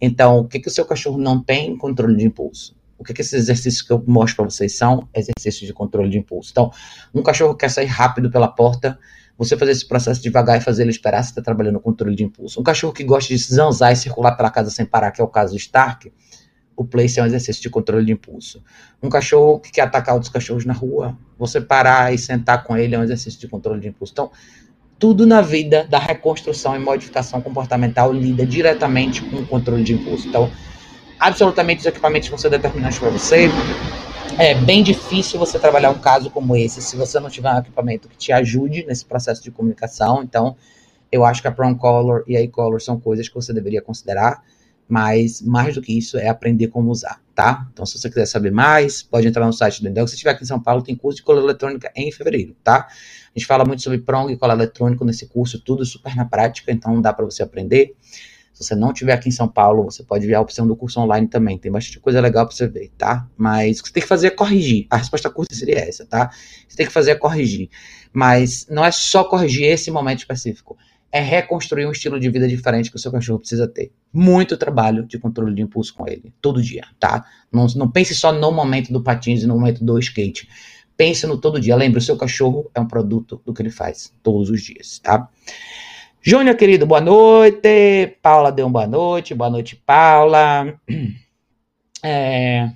Então, o que, que o seu cachorro não tem? Controle de impulso. O que, que esses exercícios que eu mostro para vocês são? Exercícios de controle de impulso. Então, um cachorro quer sair rápido pela porta, você fazer esse processo devagar e fazer ele esperar, você está trabalhando o controle de impulso. Um cachorro que gosta de zanzar e circular pela casa sem parar, que é o caso do Stark, o place é um exercício de controle de impulso. Um cachorro que quer atacar outros cachorros na rua, você parar e sentar com ele é um exercício de controle de impulso. Então, tudo na vida da reconstrução e modificação comportamental lida diretamente com o controle de impulso. Então, absolutamente os equipamentos vão ser determinantes para você é bem difícil você trabalhar um caso como esse se você não tiver um equipamento que te ajude nesse processo de comunicação. Então, eu acho que a Prong Color e a E-Color são coisas que você deveria considerar, mas mais do que isso é aprender como usar, tá? Então, se você quiser saber mais, pode entrar no site do Endel. Se estiver aqui em São Paulo, tem curso de cola eletrônica em fevereiro, tá? A gente fala muito sobre Prong e cola eletrônico nesse curso, tudo super na prática, então dá para você aprender. Se você não tiver aqui em São Paulo, você pode ver a opção do curso online também. Tem bastante coisa legal para você ver, tá? Mas o que você tem que fazer é corrigir. A resposta curta seria essa, tá? Você tem que fazer é corrigir. Mas não é só corrigir esse momento específico. É reconstruir um estilo de vida diferente que o seu cachorro precisa ter. Muito trabalho de controle de impulso com ele, todo dia, tá? Não, não pense só no momento do patins e no momento do skate. Pense no todo dia. Lembre, o seu cachorro é um produto do que ele faz todos os dias, tá? Júnior, querido, boa noite. Paula deu uma boa noite. Boa noite, Paula. É...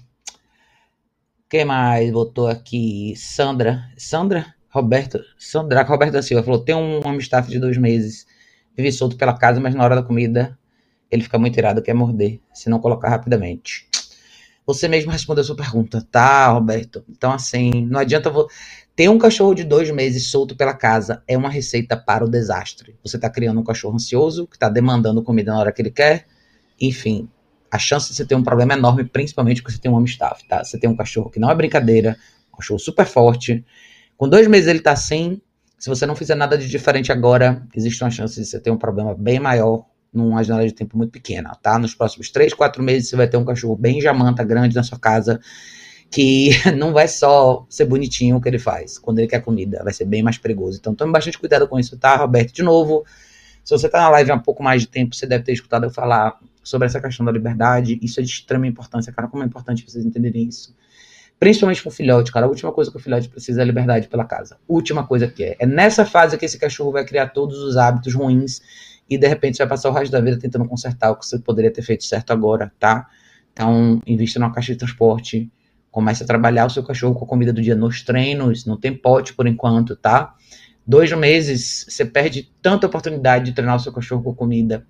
Quem mais botou aqui? Sandra. Sandra? Roberto. Sandra Roberta Silva falou: tem um homem staff de dois meses. Vive solto pela casa, mas na hora da comida ele fica muito irado, quer morder, se não colocar rapidamente. Você mesmo respondeu a sua pergunta, tá, Roberto? Então, assim, não adianta. Vo... Ter um cachorro de dois meses solto pela casa é uma receita para o desastre. Você está criando um cachorro ansioso, que está demandando comida na hora que ele quer. Enfim, a chance de você ter um problema é enorme, principalmente porque você tem um homem staff, tá? Você tem um cachorro que não é brincadeira, um cachorro super forte. Com dois meses ele tá assim. Se você não fizer nada de diferente agora, existe uma chance de você ter um problema bem maior numa janela de tempo muito pequena, tá? Nos próximos três, quatro meses você vai ter um cachorro bem jamanta, grande na sua casa, que não vai só ser bonitinho o que ele faz. Quando ele quer comida, vai ser bem mais perigoso. Então tome bastante cuidado com isso, tá, Roberto? De novo, se você tá na live há um pouco mais de tempo, você deve ter escutado eu falar sobre essa questão da liberdade. Isso é de extrema importância, cara. Como é importante vocês entenderem isso. Principalmente com o filhote, cara. A última coisa que o filhote precisa é liberdade pela casa. Última coisa que é. É nessa fase que esse cachorro vai criar todos os hábitos ruins e de repente você vai passar o resto da vida tentando consertar o que você poderia ter feito certo agora, tá? Então, invista numa caixa de transporte, comece a trabalhar o seu cachorro com a comida do dia nos treinos, não tem pote por enquanto, tá? Dois meses, você perde tanta oportunidade de treinar o seu cachorro com comida.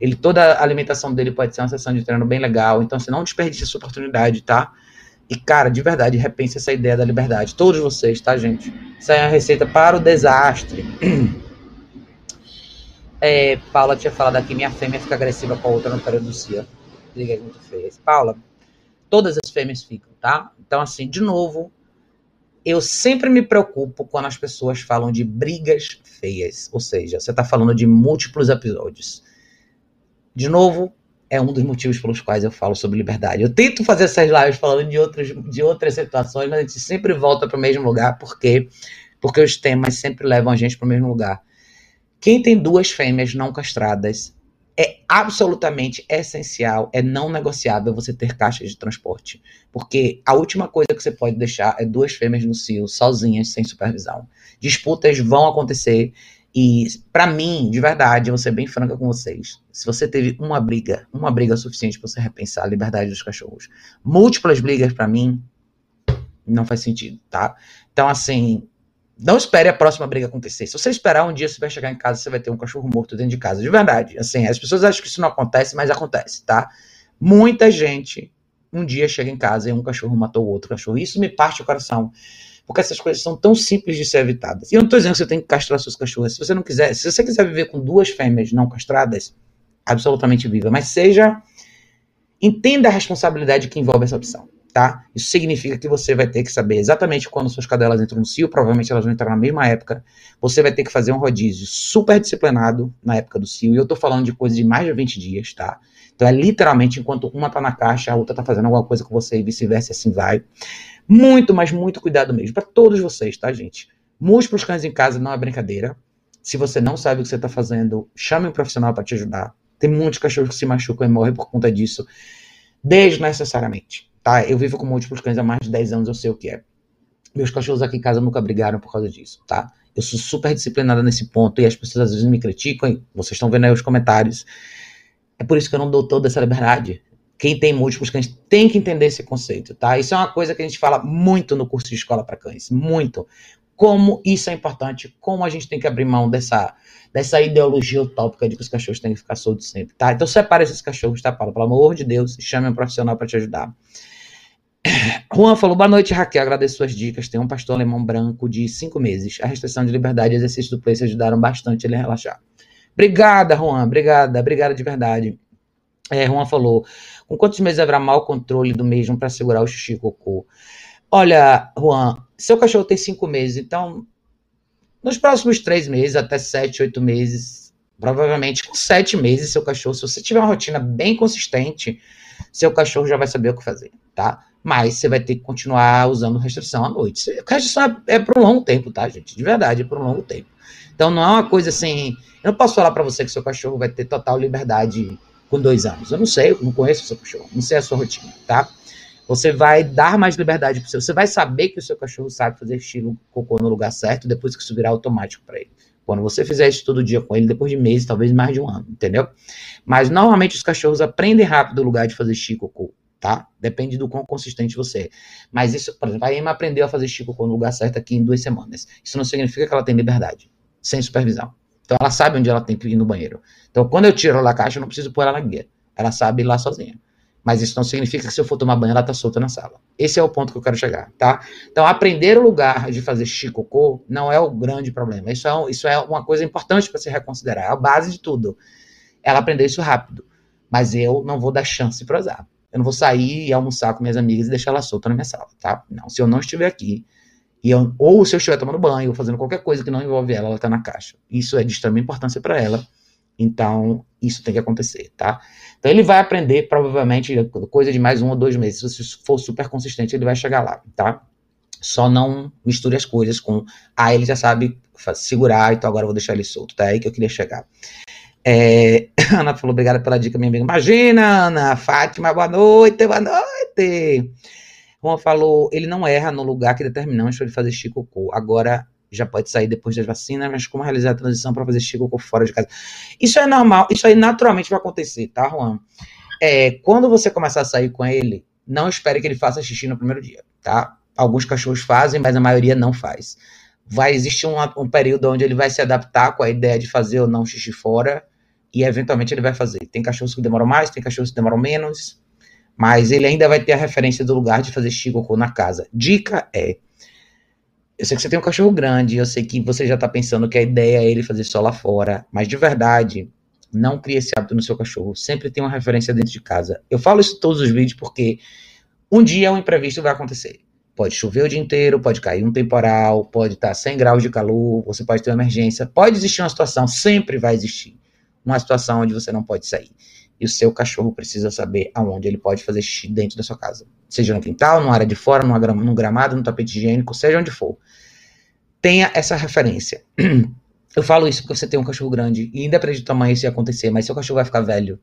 Ele, toda a alimentação dele pode ser uma sessão de treino bem legal, então você não desperdice essa oportunidade, tá? E, cara, de verdade, repense essa ideia da liberdade. Todos vocês, tá, gente? Isso é a receita para o desastre. É, Paula tinha falado aqui, minha fêmea fica agressiva com a outra no período do CIA. Liga muito feia. Paula, todas as fêmeas ficam, tá? Então, assim, de novo, eu sempre me preocupo quando as pessoas falam de brigas feias. Ou seja, você tá falando de múltiplos episódios. De novo, é um dos motivos pelos quais eu falo sobre liberdade. Eu tento fazer essas lives falando de outras, de outras situações, mas a gente sempre volta para o mesmo lugar, porque porque os temas sempre levam a gente para o mesmo lugar. Quem tem duas fêmeas não castradas é absolutamente essencial, é não negociável você ter caixas de transporte. Porque a última coisa que você pode deixar é duas fêmeas no cio, sozinhas, sem supervisão. Disputas vão acontecer. E, para mim, de verdade, eu vou ser bem franca com vocês. Se você teve uma briga, uma briga suficiente para você repensar a liberdade dos cachorros, múltiplas brigas, para mim, não faz sentido, tá? Então, assim, não espere a próxima briga acontecer. Se você esperar um dia, você vai chegar em casa, você vai ter um cachorro morto dentro de casa. De verdade. Assim, as pessoas acham que isso não acontece, mas acontece, tá? Muita gente um dia chega em casa e um cachorro matou o outro cachorro. Isso me parte o coração. Porque essas coisas são tão simples de ser evitadas. E eu não estou dizendo que você tem que castrar seus cachorros. Se você não quiser, se você quiser viver com duas fêmeas não castradas, absolutamente viva. Mas seja. Entenda a responsabilidade que envolve essa opção tá? Isso significa que você vai ter que saber exatamente quando suas cadelas entram no cio, provavelmente elas vão entrar na mesma época. Você vai ter que fazer um rodízio super disciplinado na época do cio, e eu tô falando de coisa de mais de 20 dias, tá? Então é literalmente enquanto uma tá na caixa, a outra tá fazendo alguma coisa com você e vice-versa, assim vai. Muito, mas muito cuidado mesmo, para todos vocês, tá, gente? Múltiplos cães em casa não é brincadeira. Se você não sabe o que você tá fazendo, chame um profissional para te ajudar. Tem muitos cachorros que se machucam e morrem por conta disso, desnecessariamente tá? Eu vivo com múltiplos cães há mais de 10 anos, eu sei o que é. Meus cachorros aqui em casa nunca brigaram por causa disso, tá? Eu sou super disciplinada nesse ponto e as pessoas às vezes me criticam, e vocês estão vendo aí os comentários. É por isso que eu não dou toda essa liberdade. Quem tem múltiplos cães tem que entender esse conceito, tá? Isso é uma coisa que a gente fala muito no curso de escola para cães, muito. Como isso é importante, como a gente tem que abrir mão dessa, dessa ideologia utópica de que os cachorros têm que ficar soltos sempre, tá? Então separe esses cachorros, tá, Paulo? Pelo amor de Deus, chame um profissional para te ajudar. Juan falou, boa noite, Raquel. Agradeço suas dicas. Tem um pastor alemão branco de cinco meses. A restrição de liberdade e exercício do place ajudaram bastante ele a relaxar. Obrigada, Juan. Obrigada, obrigada de verdade. É, Juan falou, com quantos meses haverá mau controle do mesmo para segurar o xixi e cocô? Olha, Juan, seu cachorro tem cinco meses, então nos próximos três meses, até sete, oito meses, provavelmente com sete meses, seu cachorro, se você tiver uma rotina bem consistente, seu cachorro já vai saber o que fazer, tá? mas você vai ter que continuar usando restrição à noite. Restrição é, é por um longo tempo, tá, gente? De verdade, é por um longo tempo. Então não é uma coisa assim. Eu não posso falar para você que seu cachorro vai ter total liberdade com dois anos. Eu não sei, eu não conheço o seu cachorro, não sei a sua rotina, tá? Você vai dar mais liberdade para seu. Você vai saber que o seu cachorro sabe fazer estilo cocô no lugar certo depois que isso virar automático para ele. Quando você fizer isso todo dia com ele, depois de meses, talvez mais de um ano, entendeu? Mas normalmente os cachorros aprendem rápido o lugar de fazer xixi cocô, tá? Depende do quão consistente você é. Mas isso, por exemplo, a Emma aprendeu a fazer xixi cocô no lugar certo aqui em duas semanas. Isso não significa que ela tem liberdade, sem supervisão. Então ela sabe onde ela tem que ir no banheiro. Então quando eu tiro ela da caixa, eu não preciso pôr ela na guia. Ela sabe ir lá sozinha. Mas isso não significa que se eu for tomar banho, ela tá solta na sala. Esse é o ponto que eu quero chegar, tá? Então, aprender o lugar de fazer xixi cocô não é o grande problema. Isso é, isso é uma coisa importante para se reconsiderar. É a base de tudo. Ela aprendeu isso rápido. Mas eu não vou dar chance para usar. Eu não vou sair e almoçar com minhas amigas e deixar ela solta na minha sala, tá? Não. Se eu não estiver aqui, e eu, ou se eu estiver tomando banho, ou fazendo qualquer coisa que não envolve ela, ela tá na caixa. Isso é de extrema importância para ela. Então, isso tem que acontecer, tá? Então, ele vai aprender, provavelmente, coisa de mais um ou dois meses. Se for super consistente, ele vai chegar lá, tá? Só não misture as coisas com. Ah, ele já sabe segurar, então agora eu vou deixar ele solto, tá? É aí que eu queria chegar. É, Ana falou, obrigada pela dica, minha amiga. Imagina, Ana, Fátima, boa noite, boa noite. Juan falou, ele não erra no lugar que determinamos para ele fazer chico Agora, já pode sair depois das vacinas, mas como realizar a transição para fazer xixi fora de casa? Isso é normal, isso aí naturalmente vai acontecer, tá, Juan? É, quando você começar a sair com ele, não espere que ele faça xixi no primeiro dia, tá? Alguns cachorros fazem, mas a maioria não faz. Vai existir um, um período onde ele vai se adaptar com a ideia de fazer ou não xixi fora, e eventualmente ele vai fazer. Tem cachorros que demoram mais, tem cachorros que demoram menos, mas ele ainda vai ter a referência do lugar de fazer xixi na casa. Dica é, eu sei que você tem um cachorro grande, eu sei que você já tá pensando que a ideia é ele fazer só lá fora, mas de verdade, não crie esse hábito no seu cachorro. Sempre tem uma referência dentro de casa. Eu falo isso em todos os vídeos porque um dia um imprevisto vai acontecer. Pode chover o dia inteiro, pode cair um temporal, pode estar 100 graus de calor, você pode ter uma emergência, pode existir uma situação, sempre vai existir uma situação onde você não pode sair. E o seu cachorro precisa saber aonde ele pode fazer xixi dentro da sua casa. Seja no quintal, numa área de fora, numa, num gramado, no tapete higiênico, seja onde for. Tenha essa referência. Eu falo isso porque você tem um cachorro grande, e independente do tamanho isso ia acontecer, mas seu cachorro vai ficar velho.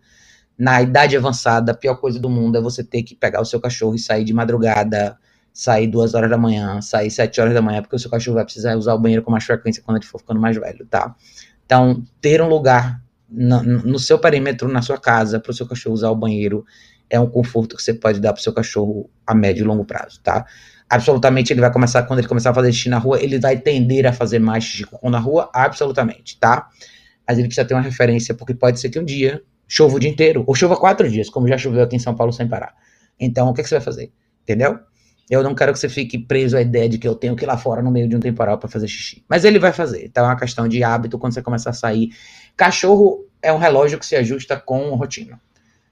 Na idade avançada, a pior coisa do mundo é você ter que pegar o seu cachorro e sair de madrugada, sair duas horas da manhã, sair sete horas da manhã, porque o seu cachorro vai precisar usar o banheiro com mais frequência quando ele for ficando mais velho, tá? Então, ter um lugar no, no seu perímetro, na sua casa, para o seu cachorro usar o banheiro, é um conforto que você pode dar para o seu cachorro a médio e longo prazo, tá? Absolutamente, ele vai começar, quando ele começar a fazer xixi na rua, ele vai tender a fazer mais xixi na rua, absolutamente, tá? Mas ele precisa ter uma referência, porque pode ser que um dia chova o dia inteiro, ou chova quatro dias, como já choveu aqui em São Paulo sem parar. Então, o que, que você vai fazer? Entendeu? Eu não quero que você fique preso à ideia de que eu tenho que ir lá fora no meio de um temporal para fazer xixi. Mas ele vai fazer. Então é uma questão de hábito quando você começar a sair. Cachorro é um relógio que se ajusta com rotina.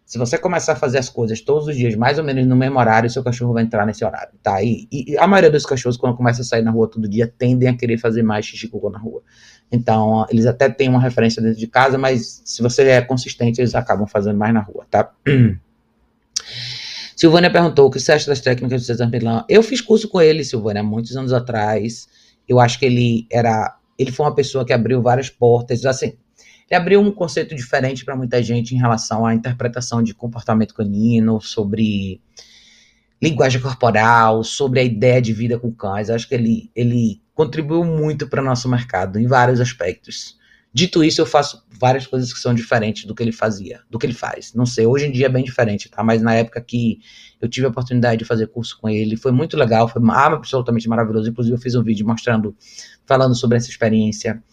Se você começar a fazer as coisas todos os dias, mais ou menos no mesmo horário, seu cachorro vai entrar nesse horário, tá? E, e a maioria dos cachorros, quando começa a sair na rua todo dia, tendem a querer fazer mais xixi cocô na rua. Então, eles até têm uma referência dentro de casa, mas se você é consistente, eles acabam fazendo mais na rua, tá? Silvânia perguntou o que você acha das técnicas do César Milão. Eu fiz curso com ele, Silvânia, muitos anos atrás. Eu acho que ele era. Ele foi uma pessoa que abriu várias portas. Assim, ele abriu um conceito diferente para muita gente em relação à interpretação de comportamento canino, sobre linguagem corporal, sobre a ideia de vida com cães. Eu acho que ele, ele contribuiu muito para o nosso mercado em vários aspectos. Dito isso, eu faço várias coisas que são diferentes do que ele fazia, do que ele faz. Não sei, hoje em dia é bem diferente, tá? Mas na época que eu tive a oportunidade de fazer curso com ele, foi muito legal, foi absolutamente maravilhoso. Inclusive, eu fiz um vídeo mostrando, falando sobre essa experiência.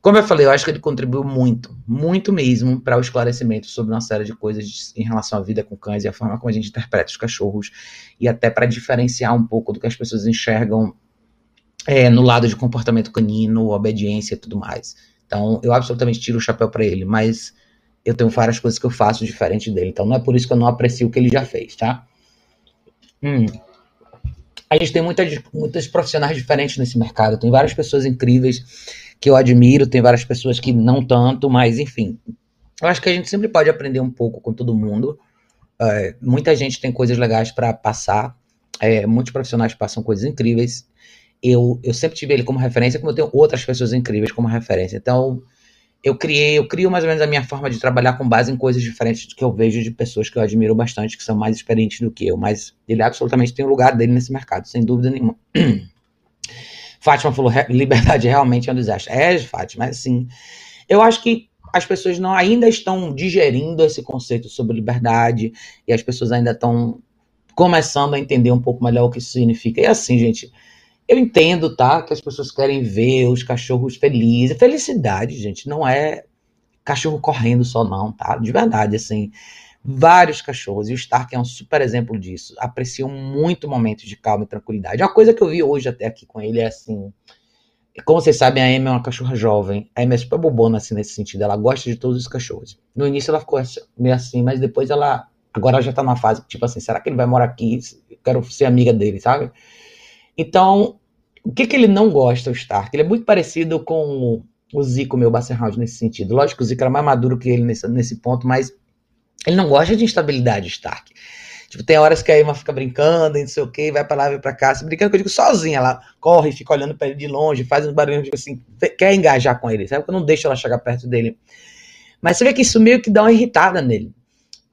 Como eu falei, eu acho que ele contribuiu muito, muito mesmo, para o esclarecimento sobre uma série de coisas em relação à vida com cães e a forma como a gente interpreta os cachorros, e até para diferenciar um pouco do que as pessoas enxergam é, no lado de comportamento canino, obediência e tudo mais. Então, eu absolutamente tiro o chapéu para ele, mas eu tenho várias coisas que eu faço diferente dele. Então, não é por isso que eu não aprecio o que ele já fez, tá? Hum. A gente tem muitas, muitas profissionais diferentes nesse mercado. Tem várias pessoas incríveis que eu admiro, tem várias pessoas que não tanto, mas enfim. Eu acho que a gente sempre pode aprender um pouco com todo mundo. É, muita gente tem coisas legais para passar. É, muitos profissionais passam coisas incríveis eu, eu sempre tive ele como referência, como eu tenho outras pessoas incríveis como referência. Então, eu criei, eu crio mais ou menos a minha forma de trabalhar com base em coisas diferentes do que eu vejo de pessoas que eu admiro bastante, que são mais experientes do que eu. Mas ele absolutamente tem o um lugar dele nesse mercado, sem dúvida nenhuma. Fátima falou, liberdade realmente é um desastre. É, Fátima, é sim. Eu acho que as pessoas não ainda estão digerindo esse conceito sobre liberdade e as pessoas ainda estão começando a entender um pouco melhor o que isso significa. E assim, gente, eu entendo, tá, que as pessoas querem ver os cachorros felizes. Felicidade, gente, não é cachorro correndo só não, tá? De verdade, assim, vários cachorros, e o Stark é um super exemplo disso, apreciam muito momentos de calma e tranquilidade. Uma coisa que eu vi hoje até aqui com ele é assim, como vocês sabem, a Amy é uma cachorra jovem. A Amy é super bobona, assim, nesse sentido. Ela gosta de todos os cachorros. No início ela ficou meio assim, mas depois ela. Agora ela já tá numa fase, tipo assim, será que ele vai morar aqui? Eu quero ser amiga dele, sabe? Então, o que que ele não gosta, o Stark? Ele é muito parecido com o Zico, meu Basserhound, nesse sentido. Lógico que o Zico era mais maduro que ele nesse, nesse ponto, mas ele não gosta de instabilidade, Stark. Tipo, tem horas que a Emma fica brincando e não sei o que, vai pra lá, vai pra cá, se brincando, que eu digo sozinha, ela corre, fica olhando pra ele de longe, faz uns barulhos, tipo assim, quer engajar com ele, sabe? Eu não deixo ela chegar perto dele. Mas você vê que isso meio que dá uma irritada nele.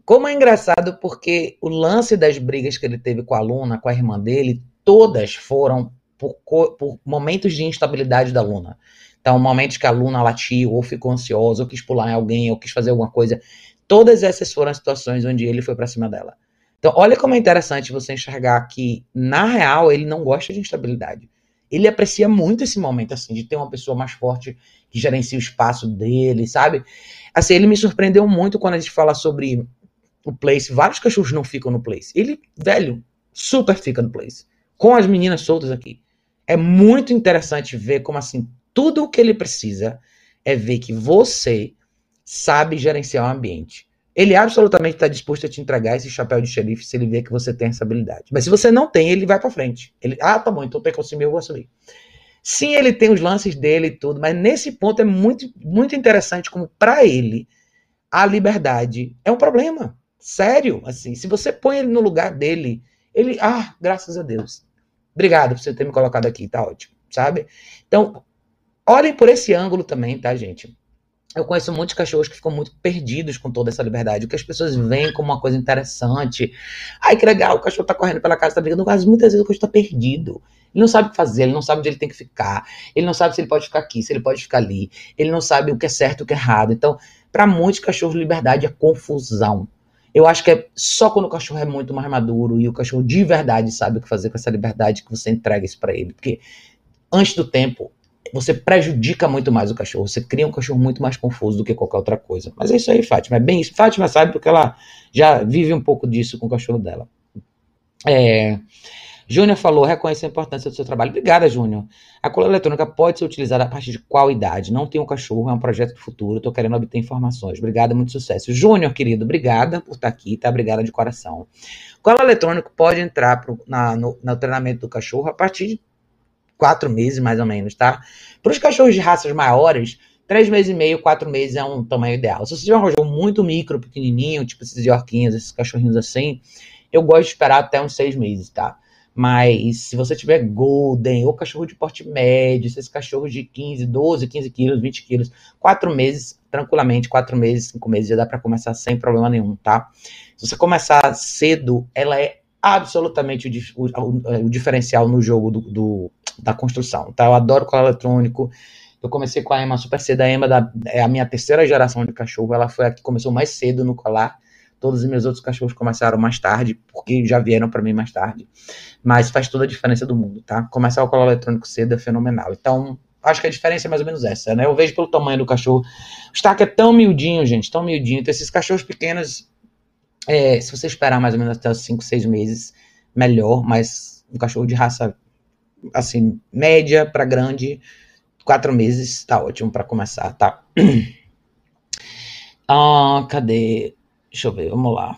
Como é engraçado, porque o lance das brigas que ele teve com a Luna, com a irmã dele, todas foram por, por momentos de instabilidade da Luna. Então, momentos que a Luna latiu, ou ficou ansiosa, ou quis pular em alguém, ou quis fazer alguma coisa. Todas essas foram as situações onde ele foi para cima dela. Então, olha como é interessante você enxergar que, na real, ele não gosta de instabilidade. Ele aprecia muito esse momento, assim, de ter uma pessoa mais forte que gerencia o espaço dele, sabe? Assim, ele me surpreendeu muito quando a gente fala sobre o place. Vários cachorros não ficam no place. Ele, velho, super fica no place. Com as meninas soltas aqui. É muito interessante ver como, assim, tudo o que ele precisa é ver que você sabe gerenciar o ambiente. Ele absolutamente está disposto a te entregar esse chapéu de xerife se ele vê que você tem essa habilidade. Mas se você não tem, ele vai para frente. Ele, ah, tá bom, então tem que assumir, eu vou assumir. Sim, ele tem os lances dele e tudo, mas nesse ponto é muito, muito interessante como para ele a liberdade é um problema. Sério, assim, se você põe ele no lugar dele, ele, ah, graças a Deus. Obrigado por você ter me colocado aqui, tá ótimo, sabe? Então, olhem por esse ângulo também, tá, gente? eu conheço muitos cachorros que ficam muito perdidos com toda essa liberdade, o que as pessoas veem como uma coisa interessante. Ai, que legal, o cachorro tá correndo pela casa, tá brigando, mas muitas vezes o cachorro tá perdido. Ele não sabe o que fazer, ele não sabe onde ele tem que ficar, ele não sabe se ele pode ficar aqui, se ele pode ficar ali, ele não sabe o que é certo e o que é errado. Então, para muitos cachorros, liberdade é confusão. Eu acho que é só quando o cachorro é muito mais maduro e o cachorro de verdade sabe o que fazer com essa liberdade que você entrega isso para ele. Porque antes do tempo, você prejudica muito mais o cachorro. Você cria um cachorro muito mais confuso do que qualquer outra coisa. Mas é isso aí, Fátima. É bem isso. Fátima sabe porque ela já vive um pouco disso com o cachorro dela. É. Júnior falou, reconhece a importância do seu trabalho. Obrigada, Júnior. A cola eletrônica pode ser utilizada a partir de qual idade? Não tem um cachorro, é um projeto do futuro. Estou querendo obter informações. Obrigada, muito sucesso. Júnior, querido, obrigada por estar aqui, tá? Obrigada de coração. Cola eletrônico pode entrar pro, na, no, no treinamento do cachorro a partir de quatro meses, mais ou menos, tá? Para os cachorros de raças maiores, três meses e meio, quatro meses é um tamanho ideal. Se você tiver um cachorro muito micro, pequenininho, tipo esses yorquinhos, esses cachorrinhos assim, eu gosto de esperar até uns seis meses, tá? Mas se você tiver golden ou cachorro de porte médio, esses cachorros de 15, 12, 15 quilos, 20 quilos, quatro meses, tranquilamente, quatro meses, cinco meses, já dá para começar sem problema nenhum, tá? Se você começar cedo, ela é absolutamente o, o, o diferencial no jogo do, do, da construção, tá? Eu adoro colar eletrônico. Eu comecei com a Emma super cedo. A Emma da, é a minha terceira geração de cachorro. Ela foi a que começou mais cedo no colar. Todos os meus outros cachorros começaram mais tarde, porque já vieram para mim mais tarde. Mas faz toda a diferença do mundo, tá? Começar o colar eletrônico cedo é fenomenal. Então, acho que a diferença é mais ou menos essa, né? Eu vejo pelo tamanho do cachorro. O Stark é tão miudinho, gente, tão miudinho. Então, esses cachorros pequenos, é, se você esperar mais ou menos até 5, 6 meses, melhor. Mas um cachorro de raça assim, média para grande, quatro meses tá ótimo para começar, tá? ah, cadê? Deixa eu ver, vamos lá.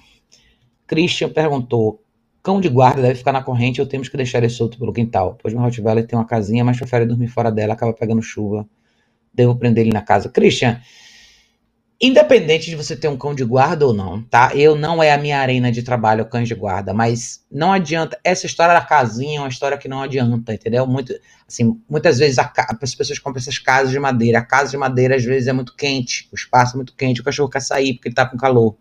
Christian perguntou: cão de guarda deve ficar na corrente ou temos que deixar ele solto pelo quintal? Pois meu Rottweiler tem uma casinha, mas prefere dormir fora dela, acaba pegando chuva. Devo prender ele na casa. Christian, Independente de você ter um cão de guarda ou não, tá? Eu não é a minha arena de trabalho cães de guarda, mas não adianta. Essa história da casinha é uma história que não adianta, entendeu? Muito, assim, muitas vezes a, as pessoas compram essas casas de madeira. A casa de madeira às vezes é muito quente, o espaço é muito quente, o cachorro quer sair porque ele tá com calor.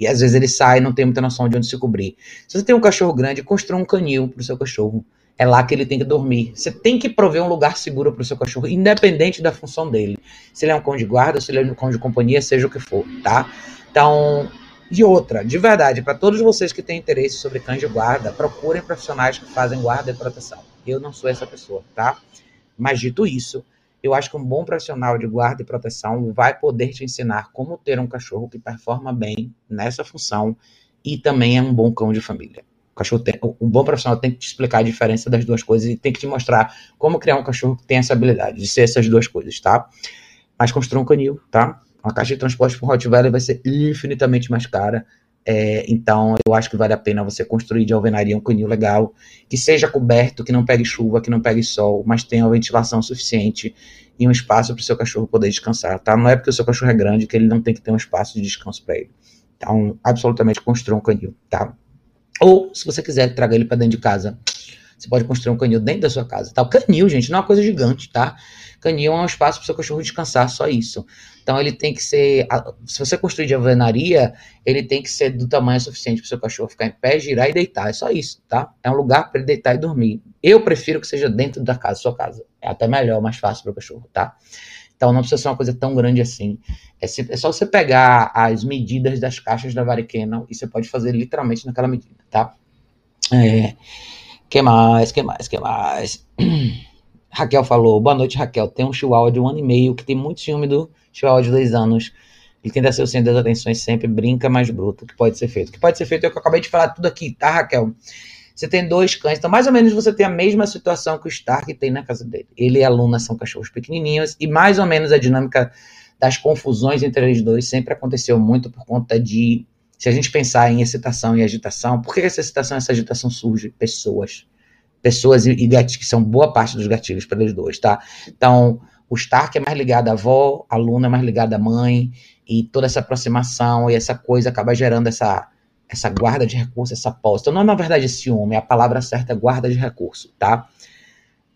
E às vezes ele sai e não tem muita noção de onde se cobrir. Se você tem um cachorro grande, construa um canil pro seu cachorro. É lá que ele tem que dormir. Você tem que prover um lugar seguro para o seu cachorro, independente da função dele. Se ele é um cão de guarda, se ele é um cão de companhia, seja o que for, tá? Então, e outra, de verdade, para todos vocês que têm interesse sobre cães de guarda, procurem profissionais que fazem guarda e proteção. Eu não sou essa pessoa, tá? Mas dito isso, eu acho que um bom profissional de guarda e proteção vai poder te ensinar como ter um cachorro que performa bem nessa função e também é um bom cão de família. Cachorro tem, um bom profissional tem que te explicar a diferença das duas coisas e tem que te mostrar como criar um cachorro que tem essa habilidade de ser essas duas coisas, tá? Mas construa um canil, tá? Uma caixa de transporte para Rottweiler vai ser infinitamente mais cara. É, então, eu acho que vale a pena você construir de alvenaria um canil legal, que seja coberto, que não pegue chuva, que não pegue sol, mas tenha ventilação suficiente e um espaço para o seu cachorro poder descansar, tá? Não é porque o seu cachorro é grande que ele não tem que ter um espaço de descanso para ele. Então, absolutamente construa um canil, tá? Ou, se você quiser, traga ele para dentro de casa. Você pode construir um canil dentro da sua casa. Tá? O canil, gente, não é uma coisa gigante, tá? Canil é um espaço para o seu cachorro descansar, só isso. Então ele tem que ser. Se você construir de alvenaria, ele tem que ser do tamanho suficiente para o seu cachorro ficar em pé, girar e deitar. É só isso, tá? É um lugar para ele deitar e dormir. Eu prefiro que seja dentro da casa, sua casa. É até melhor, mais fácil para o cachorro, tá? Então não precisa ser uma coisa tão grande assim. É, é, só você pegar as medidas das caixas da Variquena e você pode fazer literalmente naquela medida, tá? É, que mais, que mais, que mais? Raquel falou, boa noite Raquel, tem um chihuahua de um ano e meio que tem muito ciúme do chihuahua de dois anos. Ele tenta ser o centro das atenções sempre, brinca mais bruto. O que pode ser feito? O que pode ser feito é o que eu acabei de falar tudo aqui, tá Raquel? Você tem dois cães, então mais ou menos você tem a mesma situação que o Stark tem na casa dele. Ele e a Luna são cachorros pequenininhos e mais ou menos a dinâmica das confusões entre eles dois sempre aconteceu muito por conta de, se a gente pensar em excitação e agitação, por que essa excitação e essa agitação surge? Pessoas. Pessoas e, e gatilhos, que são boa parte dos gatilhos para eles dois, tá? Então, o Stark é mais ligado à avó, a Luna é mais ligada à mãe, e toda essa aproximação e essa coisa acaba gerando essa essa guarda de recurso, essa posse. Então, não é na verdade ciúme, a palavra certa é guarda de recurso, tá?